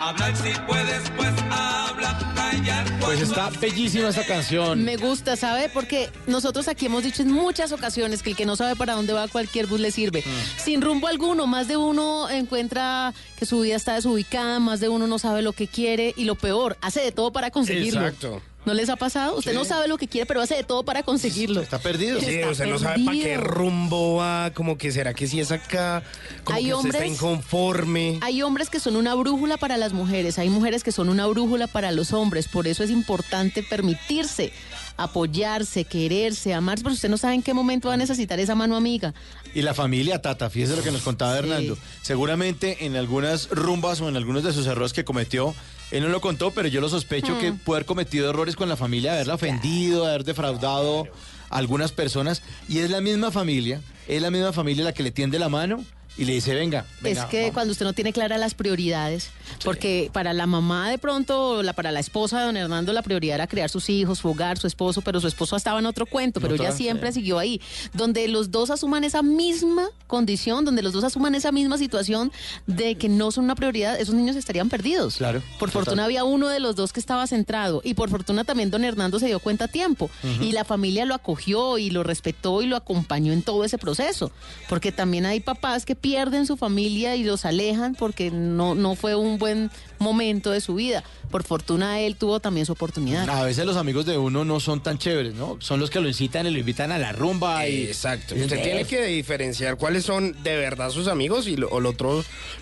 Hablar si puedes, pues habla. Callar Pues está bellísima esta canción. Me gusta, ¿sabe? Porque nosotros aquí hemos dicho en muchas ocasiones que el que no sabe para dónde va cualquier bus le sirve. Mm. Sin rumbo alguno, más de uno encuentra que su vida está desubicada, más de uno no sabe lo que quiere y lo peor, hace de todo para conseguirlo. Exacto. ¿No les ha pasado? Usted Sí. no sabe lo que quiere, pero hace de todo para conseguirlo. Está perdido. Sí, Está usted no sabe para qué rumbo va, como que será que si es acá, como Hay que usted está hombres- inconforme. Hay hombres que son una brújula para las mujeres, hay mujeres que son una brújula para los hombres, por eso es importante permitirse apoyarse, quererse, amarse, pero usted no sabe en qué momento va a necesitar esa mano amiga. Y la familia Tata, fíjese lo que nos contaba Hernando. Seguramente en algunas rumbas o en algunos de sus errores que cometió, él no lo contó, pero yo lo sospecho Mm. que puede haber cometido errores con la familia, haberla ofendido, haber defraudado a algunas personas. Y es la misma familia, es la misma familia la que le tiende la mano y le dice, venga, venga. es que vamos". cuando usted no tiene claras las prioridades, porque para la mamá de pronto, la, para la esposa de don Hernando, la prioridad era criar sus hijos, su hogar, su esposo, pero su esposo estaba en otro cuento, pero ella siempre sí. siguió ahí. Donde los dos asuman esa misma condición, donde los dos asuman esa misma situación de que no son una prioridad, esos niños estarían perdidos. Claro. Por total. fortuna había uno de los dos que estaba centrado y por fortuna también don Hernando se dio cuenta a tiempo y la familia lo acogió y lo respetó y lo acompañó en todo ese proceso, porque también hay papás que pierden su familia y los alejan porque no, no fue un buen momento de su vida. Por fortuna él tuvo también su oportunidad. A veces los amigos de uno no son tan chéveres, ¿no? Son los que lo incitan y lo invitan a la rumba. Y... Exacto. y- Usted tiene que diferenciar cuáles son de verdad sus amigos y lo, o lo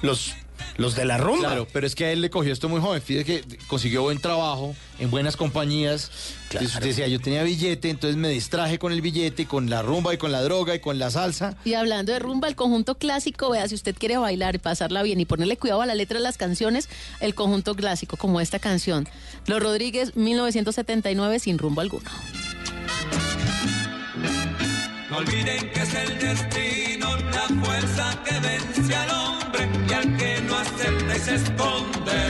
los, los de la rumba. Claro, pero es que a él le cogió esto muy joven. Fíjate que consiguió buen trabajo en buenas compañías. Entonces decía, yo tenía billete, entonces me distraje con el billete, y con la rumba y con la droga y con la salsa. Y hablando de rumba, el conjunto clásico, vea, si usted quiere bailar y pasarla bien y ponerle cuidado a la letra de las canciones, el conjunto clásico, como esta canción. Los Rodríguez, 1979, sin rumbo alguno. No olviden que es el destino, la fuerza que vence al hombre se esconde.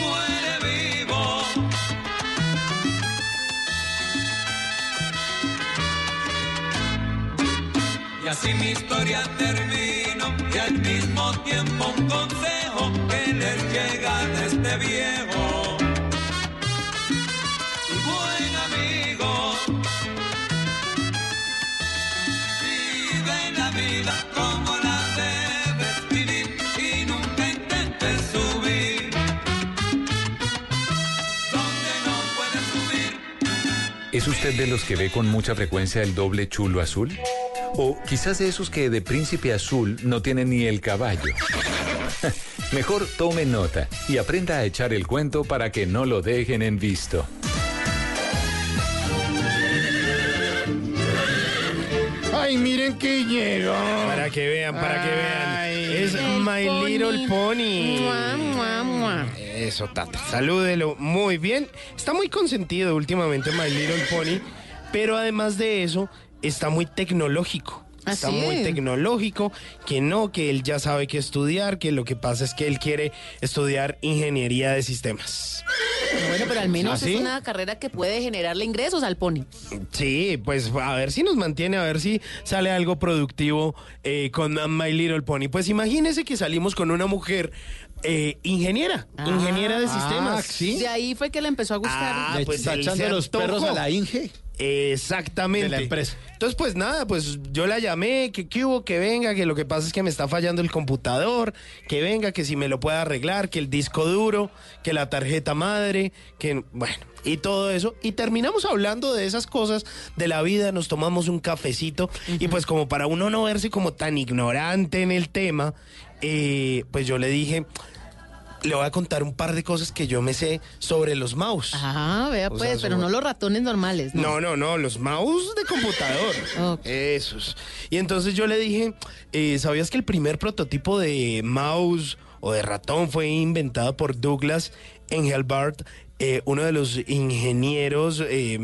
Muere vivo. Y así mi historia termino y al mismo tiempo un consejo ¿Es usted de los que ve con mucha frecuencia el doble chulo azul? O quizás de esos que de príncipe azul no tienen ni el caballo. Mejor tome nota y aprenda a echar el cuento para que no lo dejen en visto. Ay, miren que llegó. Para que vean, para que vean. Es My pony. Little Pony. Mua, mua, mua. Eso, Tata. Salúdelo. Muy bien. Está muy consentido últimamente My Little Pony. Pero además de eso, está muy tecnológico. ¿Ah, Está muy tecnológico, que no, que él ya sabe qué estudiar, que lo que pasa es que él quiere estudiar ingeniería de sistemas. Bueno, pero al menos ¿Ah, es una carrera que puede generarle ingresos al pony. Sí, pues a ver si nos mantiene, a ver si sale algo productivo eh, con My Little Pony. Pues imagínese que salimos con una mujer eh, ingeniera, ingeniera de sistemas. De ahí fue que le empezó a gustar. Ah, pues está echando los perros a la Inge. Exactamente. De la empresa. Entonces, pues nada, pues yo la llamé, que qué hubo, que venga, que lo que pasa es que me está fallando el computador, que venga, que si me lo puede arreglar, que el disco duro, que la tarjeta madre, que bueno, y todo eso. Y terminamos hablando de esas cosas de la vida, nos tomamos un cafecito y pues como para uno no verse como tan ignorante en el tema, eh, pues yo le dije, le voy a contar un par de cosas que yo me sé sobre los mouse. Ah, vea O pues, sea, pero sobre- no los ratones normales. No, no, no, los mouse de computador. Esos. Y entonces yo le dije, eh, ¿sabías que el primer prototipo de mouse o de ratón fue inventado por Douglas Engelbart, eh, uno de los ingenieros eh,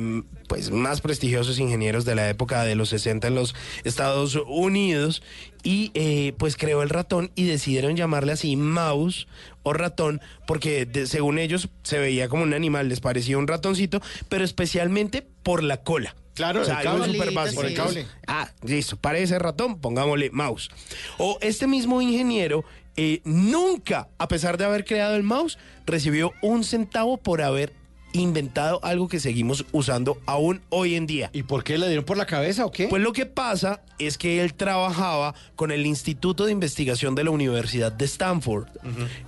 pues más prestigiosos ingenieros de la época de los 60 en los Estados Unidos? Y eh, pues creó el ratón y decidieron llamarle así mouse o ratón porque de- según ellos se veía como un animal, les parecía un ratoncito, pero especialmente por la cola. Claro, o sea, el algo cable. súper básico. Por el cable. Ah, listo, parece ratón, pongámosle mouse. O este mismo ingeniero eh, nunca, a pesar de haber creado el mouse, recibió un centavo por haber inventado algo que seguimos usando aún hoy en día. ¿Y por qué le dieron por la cabeza o qué? Pues lo que pasa es que él trabajaba con el Instituto de Investigación de la Universidad de Stanford.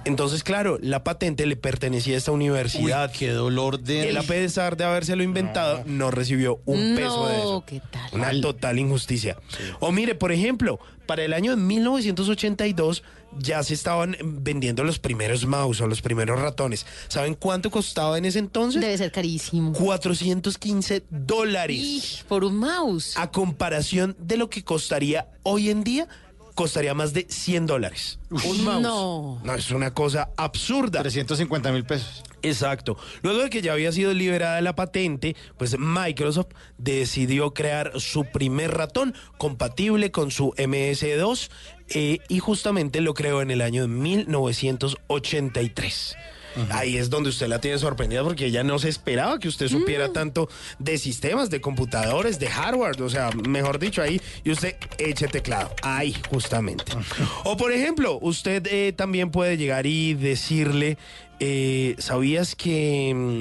Entonces, claro, la patente le pertenecía a esta universidad. Uy, qué dolor de... Él, a pesar de habérselo inventado, no, recibió un peso de eso. ¿qué tal? Una total injusticia. O mire, por ejemplo, para el año de 1982 ya se estaban vendiendo los primeros mouse o los primeros ratones. ¿Saben cuánto costaba en ese entonces? Debe ser carísimo. 415 dólares. Por un mouse. A comparación de lo que costaría hoy en día, costaría más de 100 dólares. Un mouse. No. no, es una cosa absurda. 350 mil pesos. Exacto. Luego de que ya había sido liberada la patente, pues Microsoft decidió crear su primer ratón compatible con su MS2 eh, y justamente lo creó en el año 1983. Ahí es donde usted la tiene sorprendida porque ella no se esperaba que usted supiera mm. tanto de sistemas, de computadores, de hardware, o sea, mejor dicho, ahí, y usted eche teclado, ahí justamente. O por ejemplo, usted eh, también puede llegar y decirle, eh, ¿sabías que... Mm,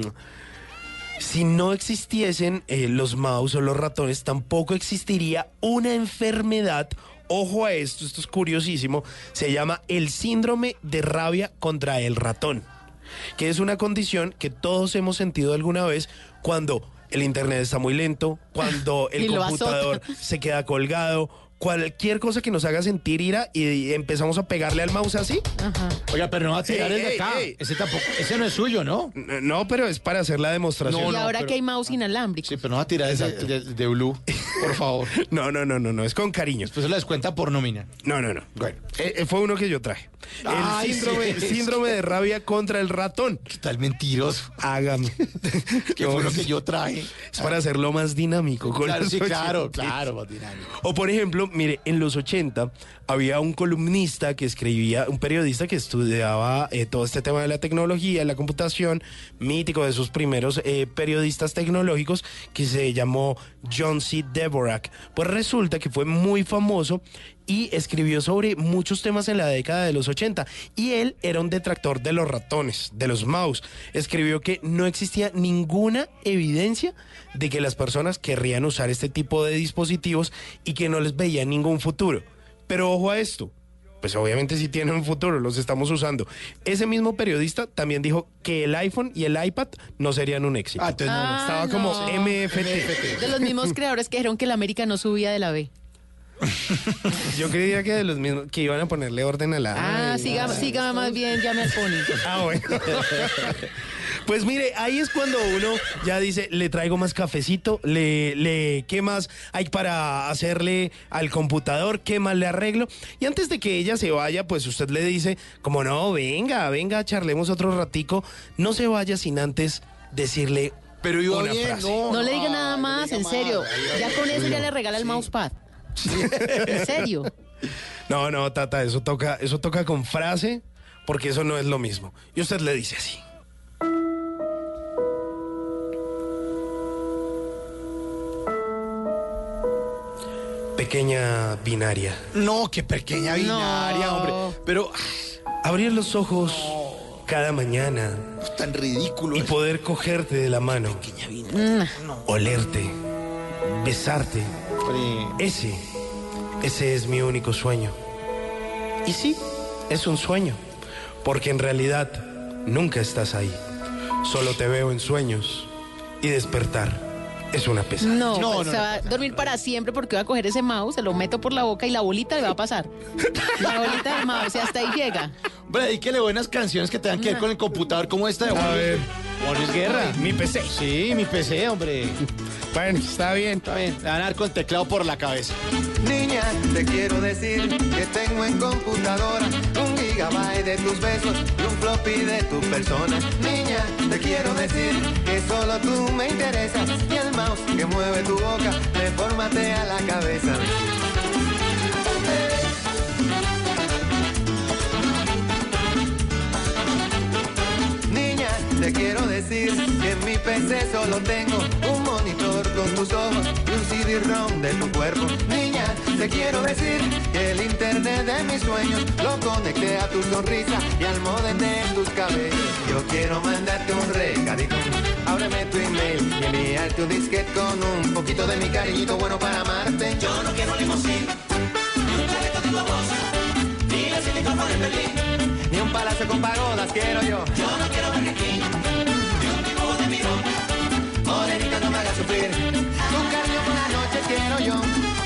si no existiesen eh, los mouse o los ratones, tampoco existiría una enfermedad. Ojo a esto, esto es curiosísimo. Se llama el síndrome de rabia contra el ratón que es una condición que todos hemos sentido alguna vez cuando el internet está muy lento, cuando el computador azota. se queda colgado, cualquier cosa que nos haga sentir ira y empezamos a pegarle al mouse así. Oiga, pero no va a tirar el de acá. ey. Ese tampoco, ese no es suyo, ¿no? No, pero es para hacer la demostración. y ahora que hay mouse inalámrico. Sí, pero no va a tirar ese de, de Blue, por favor. No, no, no, no, no, es con cariño. Después se lo descuenta por nómina. No, no, no. Bueno, eh, eh, fue uno que yo traje. El Ay, síndrome, sí. síndrome de rabia contra el ratón. ¿Qué tal mentiroso? Hágame. Que fue lo que yo traje. Es para hacerlo más dinámico. Con Claro, sí, claro, claro, más dinámico. O por ejemplo, mire, en los 80 había un columnista que escribía, un periodista que estudiaba eh, todo este tema de la tecnología, la computación, mítico de sus primeros eh, periodistas tecnológicos, que se llamó John C. Dvorak. Pues resulta que fue muy famoso y escribió sobre muchos temas en la década de los 80. Y él era un detractor de los ratones, de los mouse. Escribió que no existía ninguna evidencia de que las personas querrían usar este tipo de dispositivos y que no les veía ningún futuro. Pero ojo a esto. Pues obviamente sí tienen un futuro, los estamos usando. Ese mismo periodista también dijo que el iPhone y el iPad no serían un éxito. Ah, entonces no, no. Estaba Ah, como. MFT. De los mismos creadores que dijeron que la América no subía de la B. Yo creía que de los mismos que iban a ponerle orden a la. Ah, Ay, siga, siga más bien, llame al pony. Ah, bueno. Pues mire, ahí es cuando uno ya dice, le traigo más cafecito, le, le, ¿qué más hay para hacerle al computador? ¿Qué más le arreglo? Y antes de que ella se vaya, pues usted le dice, como no, venga, venga, charlemos otro ratico. No se vaya sin antes decirle Pero iba una bien, frase. no. No le diga nada no más, en serio. más. Ya con eso ya le regala el mousepad. En serio. No, no, tata, eso toca, eso toca con frase, porque eso no es lo mismo. Y usted le dice así. Pequeña binaria. No, qué pequeña binaria, No. hombre. Pero Abrir los ojos cada mañana ah, tan ridículo. y es. poder cogerte de la mano, Mm. olerte, besarte. Ese, ese es mi único sueño. Y sí, es un sueño, porque en realidad nunca estás ahí. Solo te veo en sueños y despertar Es una pesadilla. No, No, no, se va a dormir para siempre porque va a coger ese mouse, se lo meto por la boca y la bolita le va a pasar. La bolita del mouse y hasta ahí llega. Hombre, dedíquele buenas canciones que tengan que ver con el computador como esta de Juan A ver. Juan Luis Guerra. Mi PC. Sí, mi PC, hombre. Bueno, está bien. Está bien. Le van a dar con el teclado por la cabeza. Niña, te quiero decir que tengo en computadora un gigabyte de tus besos y un floppy de tu persona. Niña, te quiero decir que solo tú me interesas y el mouse que mueve tu boca me formatea la cabeza. Niña, te quiero decir que en mi PC solo tengo un monitor con tus ojos y un CD-ROM de tu cuerpo. Te quiero decir que el internet de mis sueños lo conecté a tu sonrisa y al modem de tus cabellos. Yo quiero mandarte un recadito. Ábreme tu email y enviarte un disquete con un poquito de mi cariñito bueno para amarte. Yo no quiero limosín, ni un chaleco de globos, ni la micrófono en Berlín, ni un palacio con pagodas quiero yo. Yo no quiero Burger ni un dibujo de mirón, morenita no me hagas sufrir, tu cariño por la noche quiero yo.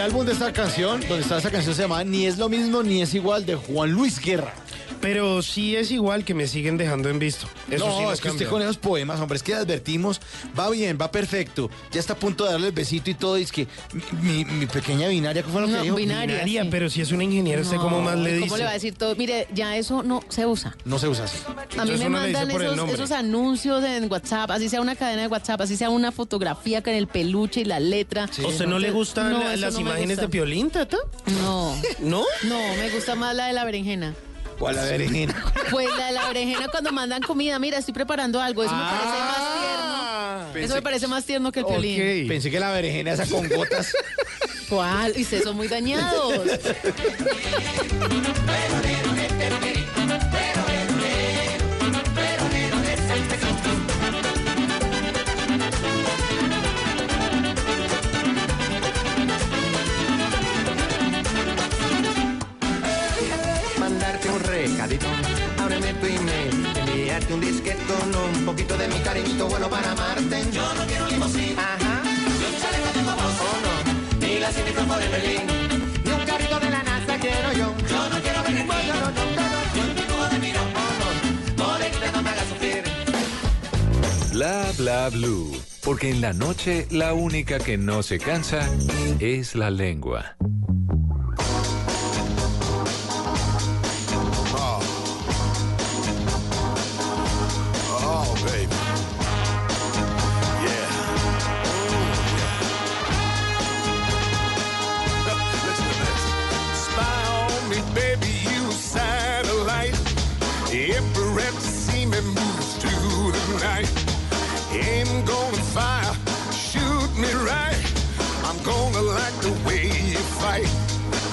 El álbum de esta canción, donde está esa canción, se llama Ni es lo mismo ni es igual de Juan Luis Guerra. Pero sí es igual que me siguen dejando en visto. Eso no, sí no es que usted con esos poemas, hombre, es que advertimos, va bien, va perfecto, ya está a punto de darle el besito y todo, y es que mi, mi- pequeña binaria, ¿qué fue lo que No, dijo? binaria, sí. pero si es un ingeniero, ¿usted cómo más le dice? ¿Cómo le va a decir todo? Mire, ya eso no se usa. No se usa así. A mí Entonces me mandan esos, esos anuncios en WhatsApp, así sea una cadena de WhatsApp, así sea una fotografía con el peluche y la letra. ¿A usted no le gustan la- las imágenes gusta. de Piolín, Tata? No. ¿No? No, me gusta más la de la berenjena. ¿Cuál la berenjena? Pues la de la berenjena cuando mandan comida, mira, estoy preparando algo, eso me parece más tierno. Eso me parece más tierno que el violín. Pensé que la berenjena esa con gotas. ¿Cuál? Y ustedes son muy dañados. poquito de mi cariñito bueno para amarte. Yo no quiero limosín, ajá, ni un chaleco de bobos, oh no, ni la micrófono de Berlín, ni un carrito de la NASA quiero yo. Yo no quiero ver el no, no, no, no, no, dibujo de miro, oh no, molesta, no me hagas sufrir. Bla bla blue. Porque en la noche la única que no se cansa es la lengua.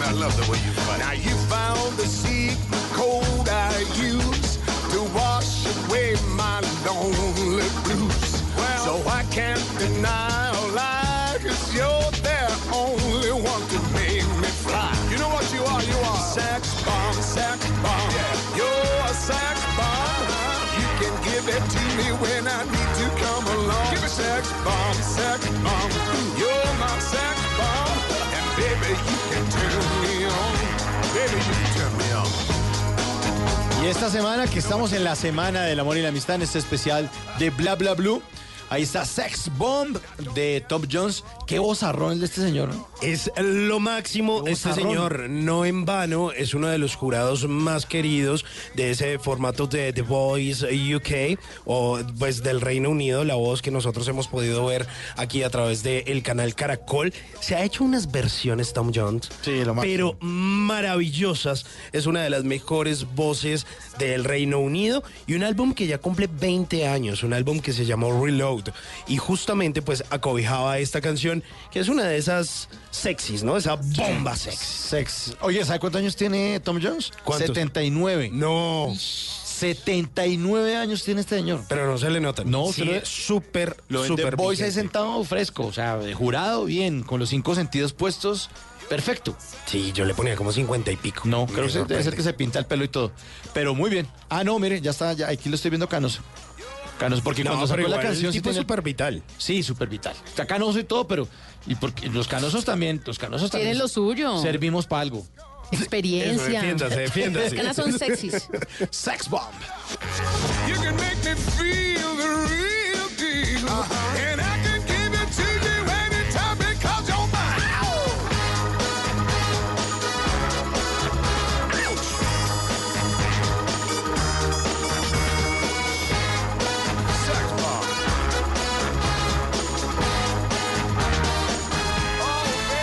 I love the way you fight. Now you found the secret code I use to wash away my lonely blues. so I can't deny Esta semana que estamos en la semana del amor y la amistad en este especial de Bla Bla Blue, ahí está Sex Bomb de Top Jones. Qué vozarrón el de este señor. Es lo máximo. Este señor, no en vano, es uno de los jurados más queridos de ese formato de The Voice UK o pues del Reino Unido, la voz que nosotros hemos podido ver aquí a través del canal Caracol. Se ha hecho unas versiones Tom Jones, pero maravillosas. Es una de las mejores voces del Reino Unido y un álbum que ya cumple 20 años, un álbum que se llamó Reload y justamente pues acobijaba esta canción que es una de esas sexys, ¿no? Esa bomba sex. Sex. Oye, ¿sabe cuántos años tiene Tom Jones? ¿Cuántos? 79. No. 79 años tiene este señor. Pero no se le nota. No, Sí, se lo- es súper, Lo súper ahí vigente. sentado fresco, o sea, jurado, bien, con los cinco sentidos puestos perfecto. Sí, yo le ponía como 50 y pico. No, creo que debe ser que se pinta el pelo y todo. Pero muy bien. Ah, no, mire, ya está, ya aquí lo estoy viendo canoso. Canoso, porque No, cuando sacó la igual canción sí tipo es tiene- súper vital. Sí, súper vital. Está canoso y todo, pero. Y porque los canosos también, los canosos también. Tienen lo suyo. Servimos para algo. Experiencia. Eso, defiéndase, defiéndase. Las canas son sexys. Sex bomb. You can make me feel the real deal. And I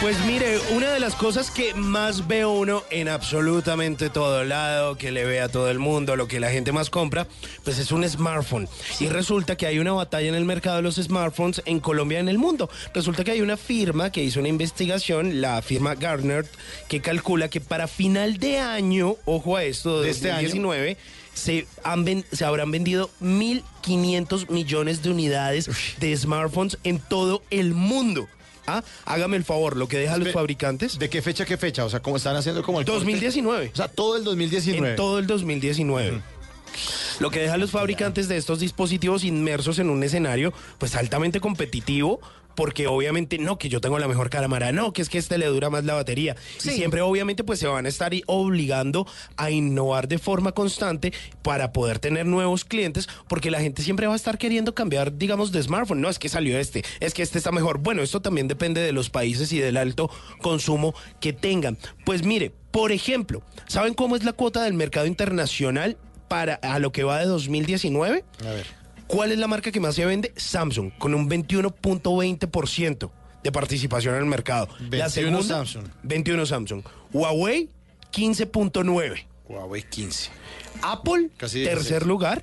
Pues mire, una de las cosas que más veo uno en absolutamente todo lado, que le ve a todo el mundo, lo que la gente más compra, pues es un smartphone. Y resulta que hay una batalla en el mercado de los smartphones en Colombia y en el mundo. Resulta que hay una firma que hizo una investigación, la firma Gartner, que calcula que para final de año, ojo a esto, de este año. 2019, se, han ven- se habrán vendido 1.500 millones de unidades de smartphones en todo el mundo. Ah, hágame el favor, lo que dejan los fabricantes. ¿De qué fecha qué fecha? O sea, como están haciendo como el corte? 2019. O sea, todo el 2019. En todo el 2019. Lo que dejan los fabricantes de estos dispositivos inmersos en un escenario pues altamente competitivo porque obviamente no que yo tengo la mejor cámara, no que es que este le dura más la batería. Y siempre obviamente pues se van a estar obligando a innovar de forma constante para poder tener nuevos clientes porque la gente siempre va a estar queriendo cambiar digamos de smartphone, no es que salió este, es que este está mejor. Bueno, esto también depende de los países y del alto consumo que tengan. Pues mire, por ejemplo, ¿saben cómo es la cuota del mercado internacional para a lo que va de 2019? A ver. ¿Cuál es la marca que más se vende? Samsung, con un 21.20% de participación en el mercado. 21 Samsung. 21 Samsung. Huawei, 15.9. Huawei 15. Apple, Casi 16. tercer lugar,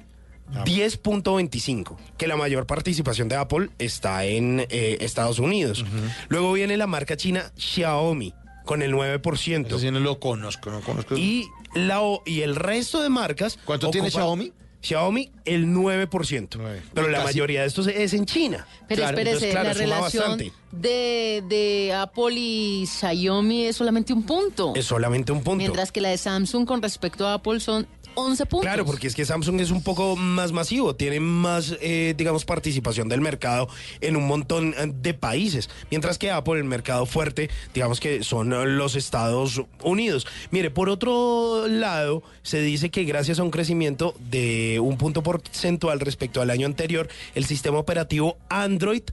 10.25. Que la mayor participación de Apple está en eh, Estados Unidos. Luego viene la marca china Xiaomi, con el 9%. Eso sí no lo conozco, no conozco. Y, la, o- y el resto de marcas. ¿Cuánto tiene Xiaomi? Xiaomi, el 9%. Pero la Casi. mayoría de estos es en China. Pero Claro, espérese, entonces, claro, la relación de, de Apple y Xiaomi es solamente un punto. Es solamente un punto. Mientras que la de Samsung con respecto a Apple son 11 puntos. Claro, porque es que Samsung es un poco más masivo, tiene más, eh, digamos, participación del mercado en un montón eh, de países, mientras que Apple, el mercado fuerte, digamos que son los Estados Unidos. Mire, por otro lado, se dice que gracias a un crecimiento de un punto porcentual respecto al año anterior, el sistema operativo Android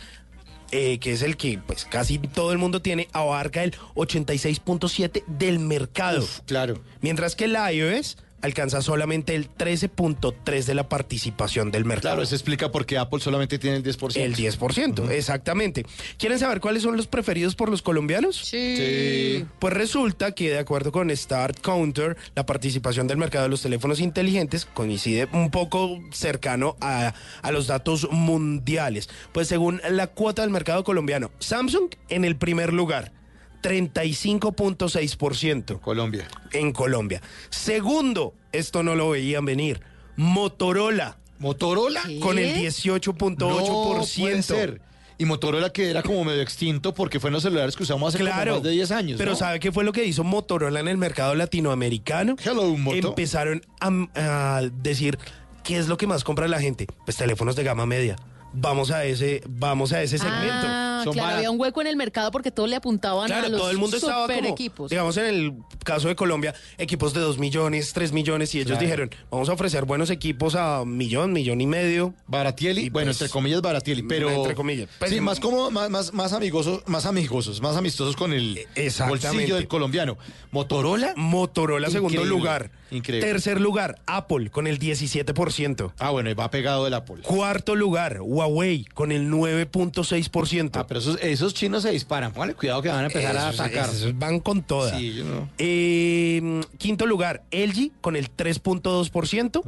eh, que es el que pues casi todo el mundo tiene, abarca el 86.7 del mercado. claro. Mientras que el iOS alcanza solamente el 13.3 de la participación del mercado. Claro, eso explica por qué Apple solamente tiene el 10%. El 10%, exactamente. ¿Quieren saber cuáles son los preferidos por los colombianos? Sí. Pues resulta que de acuerdo con Start Counter, la participación del mercado de los teléfonos inteligentes coincide un poco cercano a, a los datos mundiales. Pues según la cuota del mercado colombiano, Samsung en el primer lugar. 35.6%. Colombia. En Colombia. Segundo, esto no lo veían venir. Motorola. ¿Motorola? Con el No 18.8%. puede ser. Y Motorola que era como medio extinto porque fue en los celulares que usamos hace como más de 10 años. Pero ¿no? ¿sabe qué fue lo que hizo Motorola en el mercado latinoamericano? Hello, Moto. Empezaron a, a decir, ¿qué es lo que más compra la gente? Pues teléfonos de gama media. Vamos a ese, vamos a ese segmento. Ah, claro, había un hueco en el mercado porque todos le apuntaban Claro, a los todo el mundo estaba super como, equipos. digamos en el caso de Colombia, equipos de 2 millones, 3 millones, y ellos Claro. dijeron, vamos a ofrecer buenos equipos a millón, millón y medio. Baratieli, bueno, pues, entre comillas Baratieli, pero entre comillas. Pues, sí, más como más, más, más amigosos, más amigosos, más amistosos con el Exactamente. bolsillo del colombiano. Motorola, Motorola segundo Increíble, lugar. Increíble. Tercer lugar, Apple con el 17%. Ah, bueno, y va pegado el Apple. Cuarto lugar, Huawei con el 9.6%. Ah, pero esos, esos chinos se disparan. Póngale cuidado que van a empezar a atacar. esos van con toda. Sí, yo no. Eh, quinto lugar, LG con el 3.2%.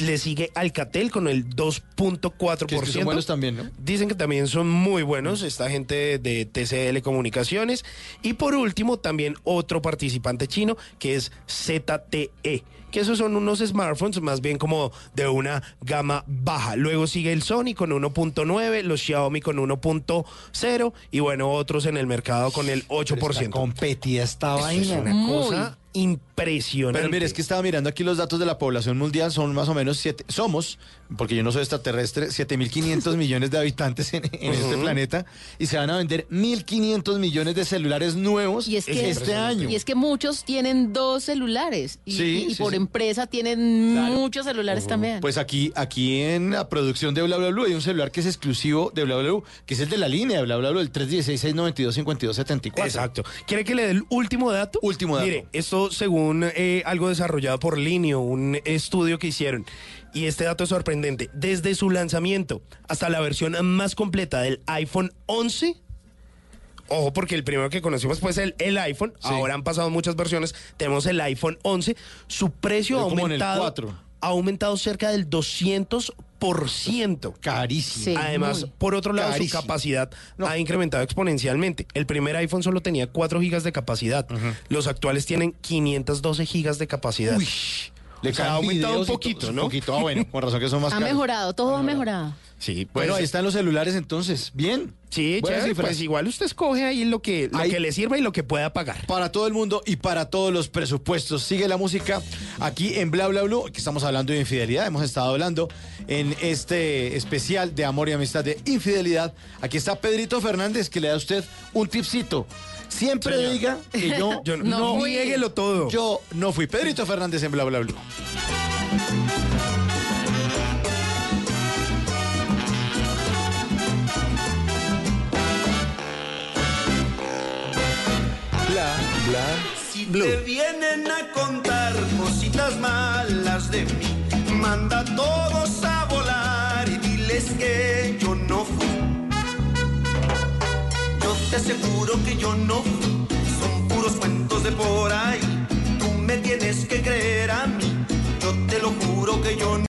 Le sigue Alcatel con el 2.4%. Mm. Que es que son buenos también, ¿no? Dicen que también son muy buenos, esta gente de TCL Comunicaciones. Y por último, también otro participante chino que es ZTE, que esos son unos smartphones más bien como de una gama baja. Luego sigue el Sony con 1.9, los Xiaomi con 1.0 y bueno, otros en el mercado con el 8%. competida esta Eso es vaina. una cosa impresionante. Pero mire, es que estaba mirando aquí los datos de la población mundial, son más o menos siete, somos, porque yo no soy extraterrestre, 7.500 millones de habitantes en, en este planeta y se van a vender 1.500 millones de celulares nuevos Y es que, este año. Y es que muchos tienen dos celulares y, Sí, y sí, por sí. empresa tienen muchos celulares también. Pues aquí, aquí en la producción de Bla Bla Blue hay un celular que es exclusivo de Bla Bla Blue, que es el de la línea de Bla Bla Blue, el 316-692-5274. Exacto. ¿Quiere que le dé el último dato? Último dato. Mire, esto según eh, algo desarrollado por Linio, un estudio que hicieron. Y este dato es sorprendente. Desde su lanzamiento hasta la versión más completa del iPhone 11. Ojo, porque el primero que conocimos fue el, el iPhone. Ahora han pasado muchas versiones. Tenemos el iPhone 11. Su precio ha aumentado, 4. ha aumentado cerca del 200%. Carísimo. Sí, Además, muy. por otro lado, Carísimo. su capacidad ha incrementado exponencialmente. El primer iPhone solo tenía 4 gigas de capacidad. Los actuales tienen 512 gigas de capacidad. Uy, le O sea, caen ha aumentado un poquito, ¿no? Un poquito, ah, bueno, con razón que son más ha caros. mejorado, todo ha mejorado. Sí, Bueno, pues, ahí están los celulares entonces. Bien. Sí, chévere, pues igual usted escoge ahí lo que, lo Ahí- que le sirva y lo que pueda pagar. Para todo el mundo y para todos los presupuestos. Sigue la música aquí en Bla Bla Blue, que estamos hablando de infidelidad. Hemos estado hablando en este especial de amor y amistad de infidelidad. Aquí está Pedrito Fernández, que le da a usted un tipcito. Siempre Señor. diga que yo, Yo no- no, niéguelo todo. Yo no fui. Pedrito Fernández en Bla Bla Blue. Bla, Si blue. te vienen a contar cositas malas de mí, manda a todos a volar y diles que yo no fui. Yo te aseguro que yo no fui, son puros cuentos de por ahí. Tú me tienes que creer a mí, yo te lo juro que yo no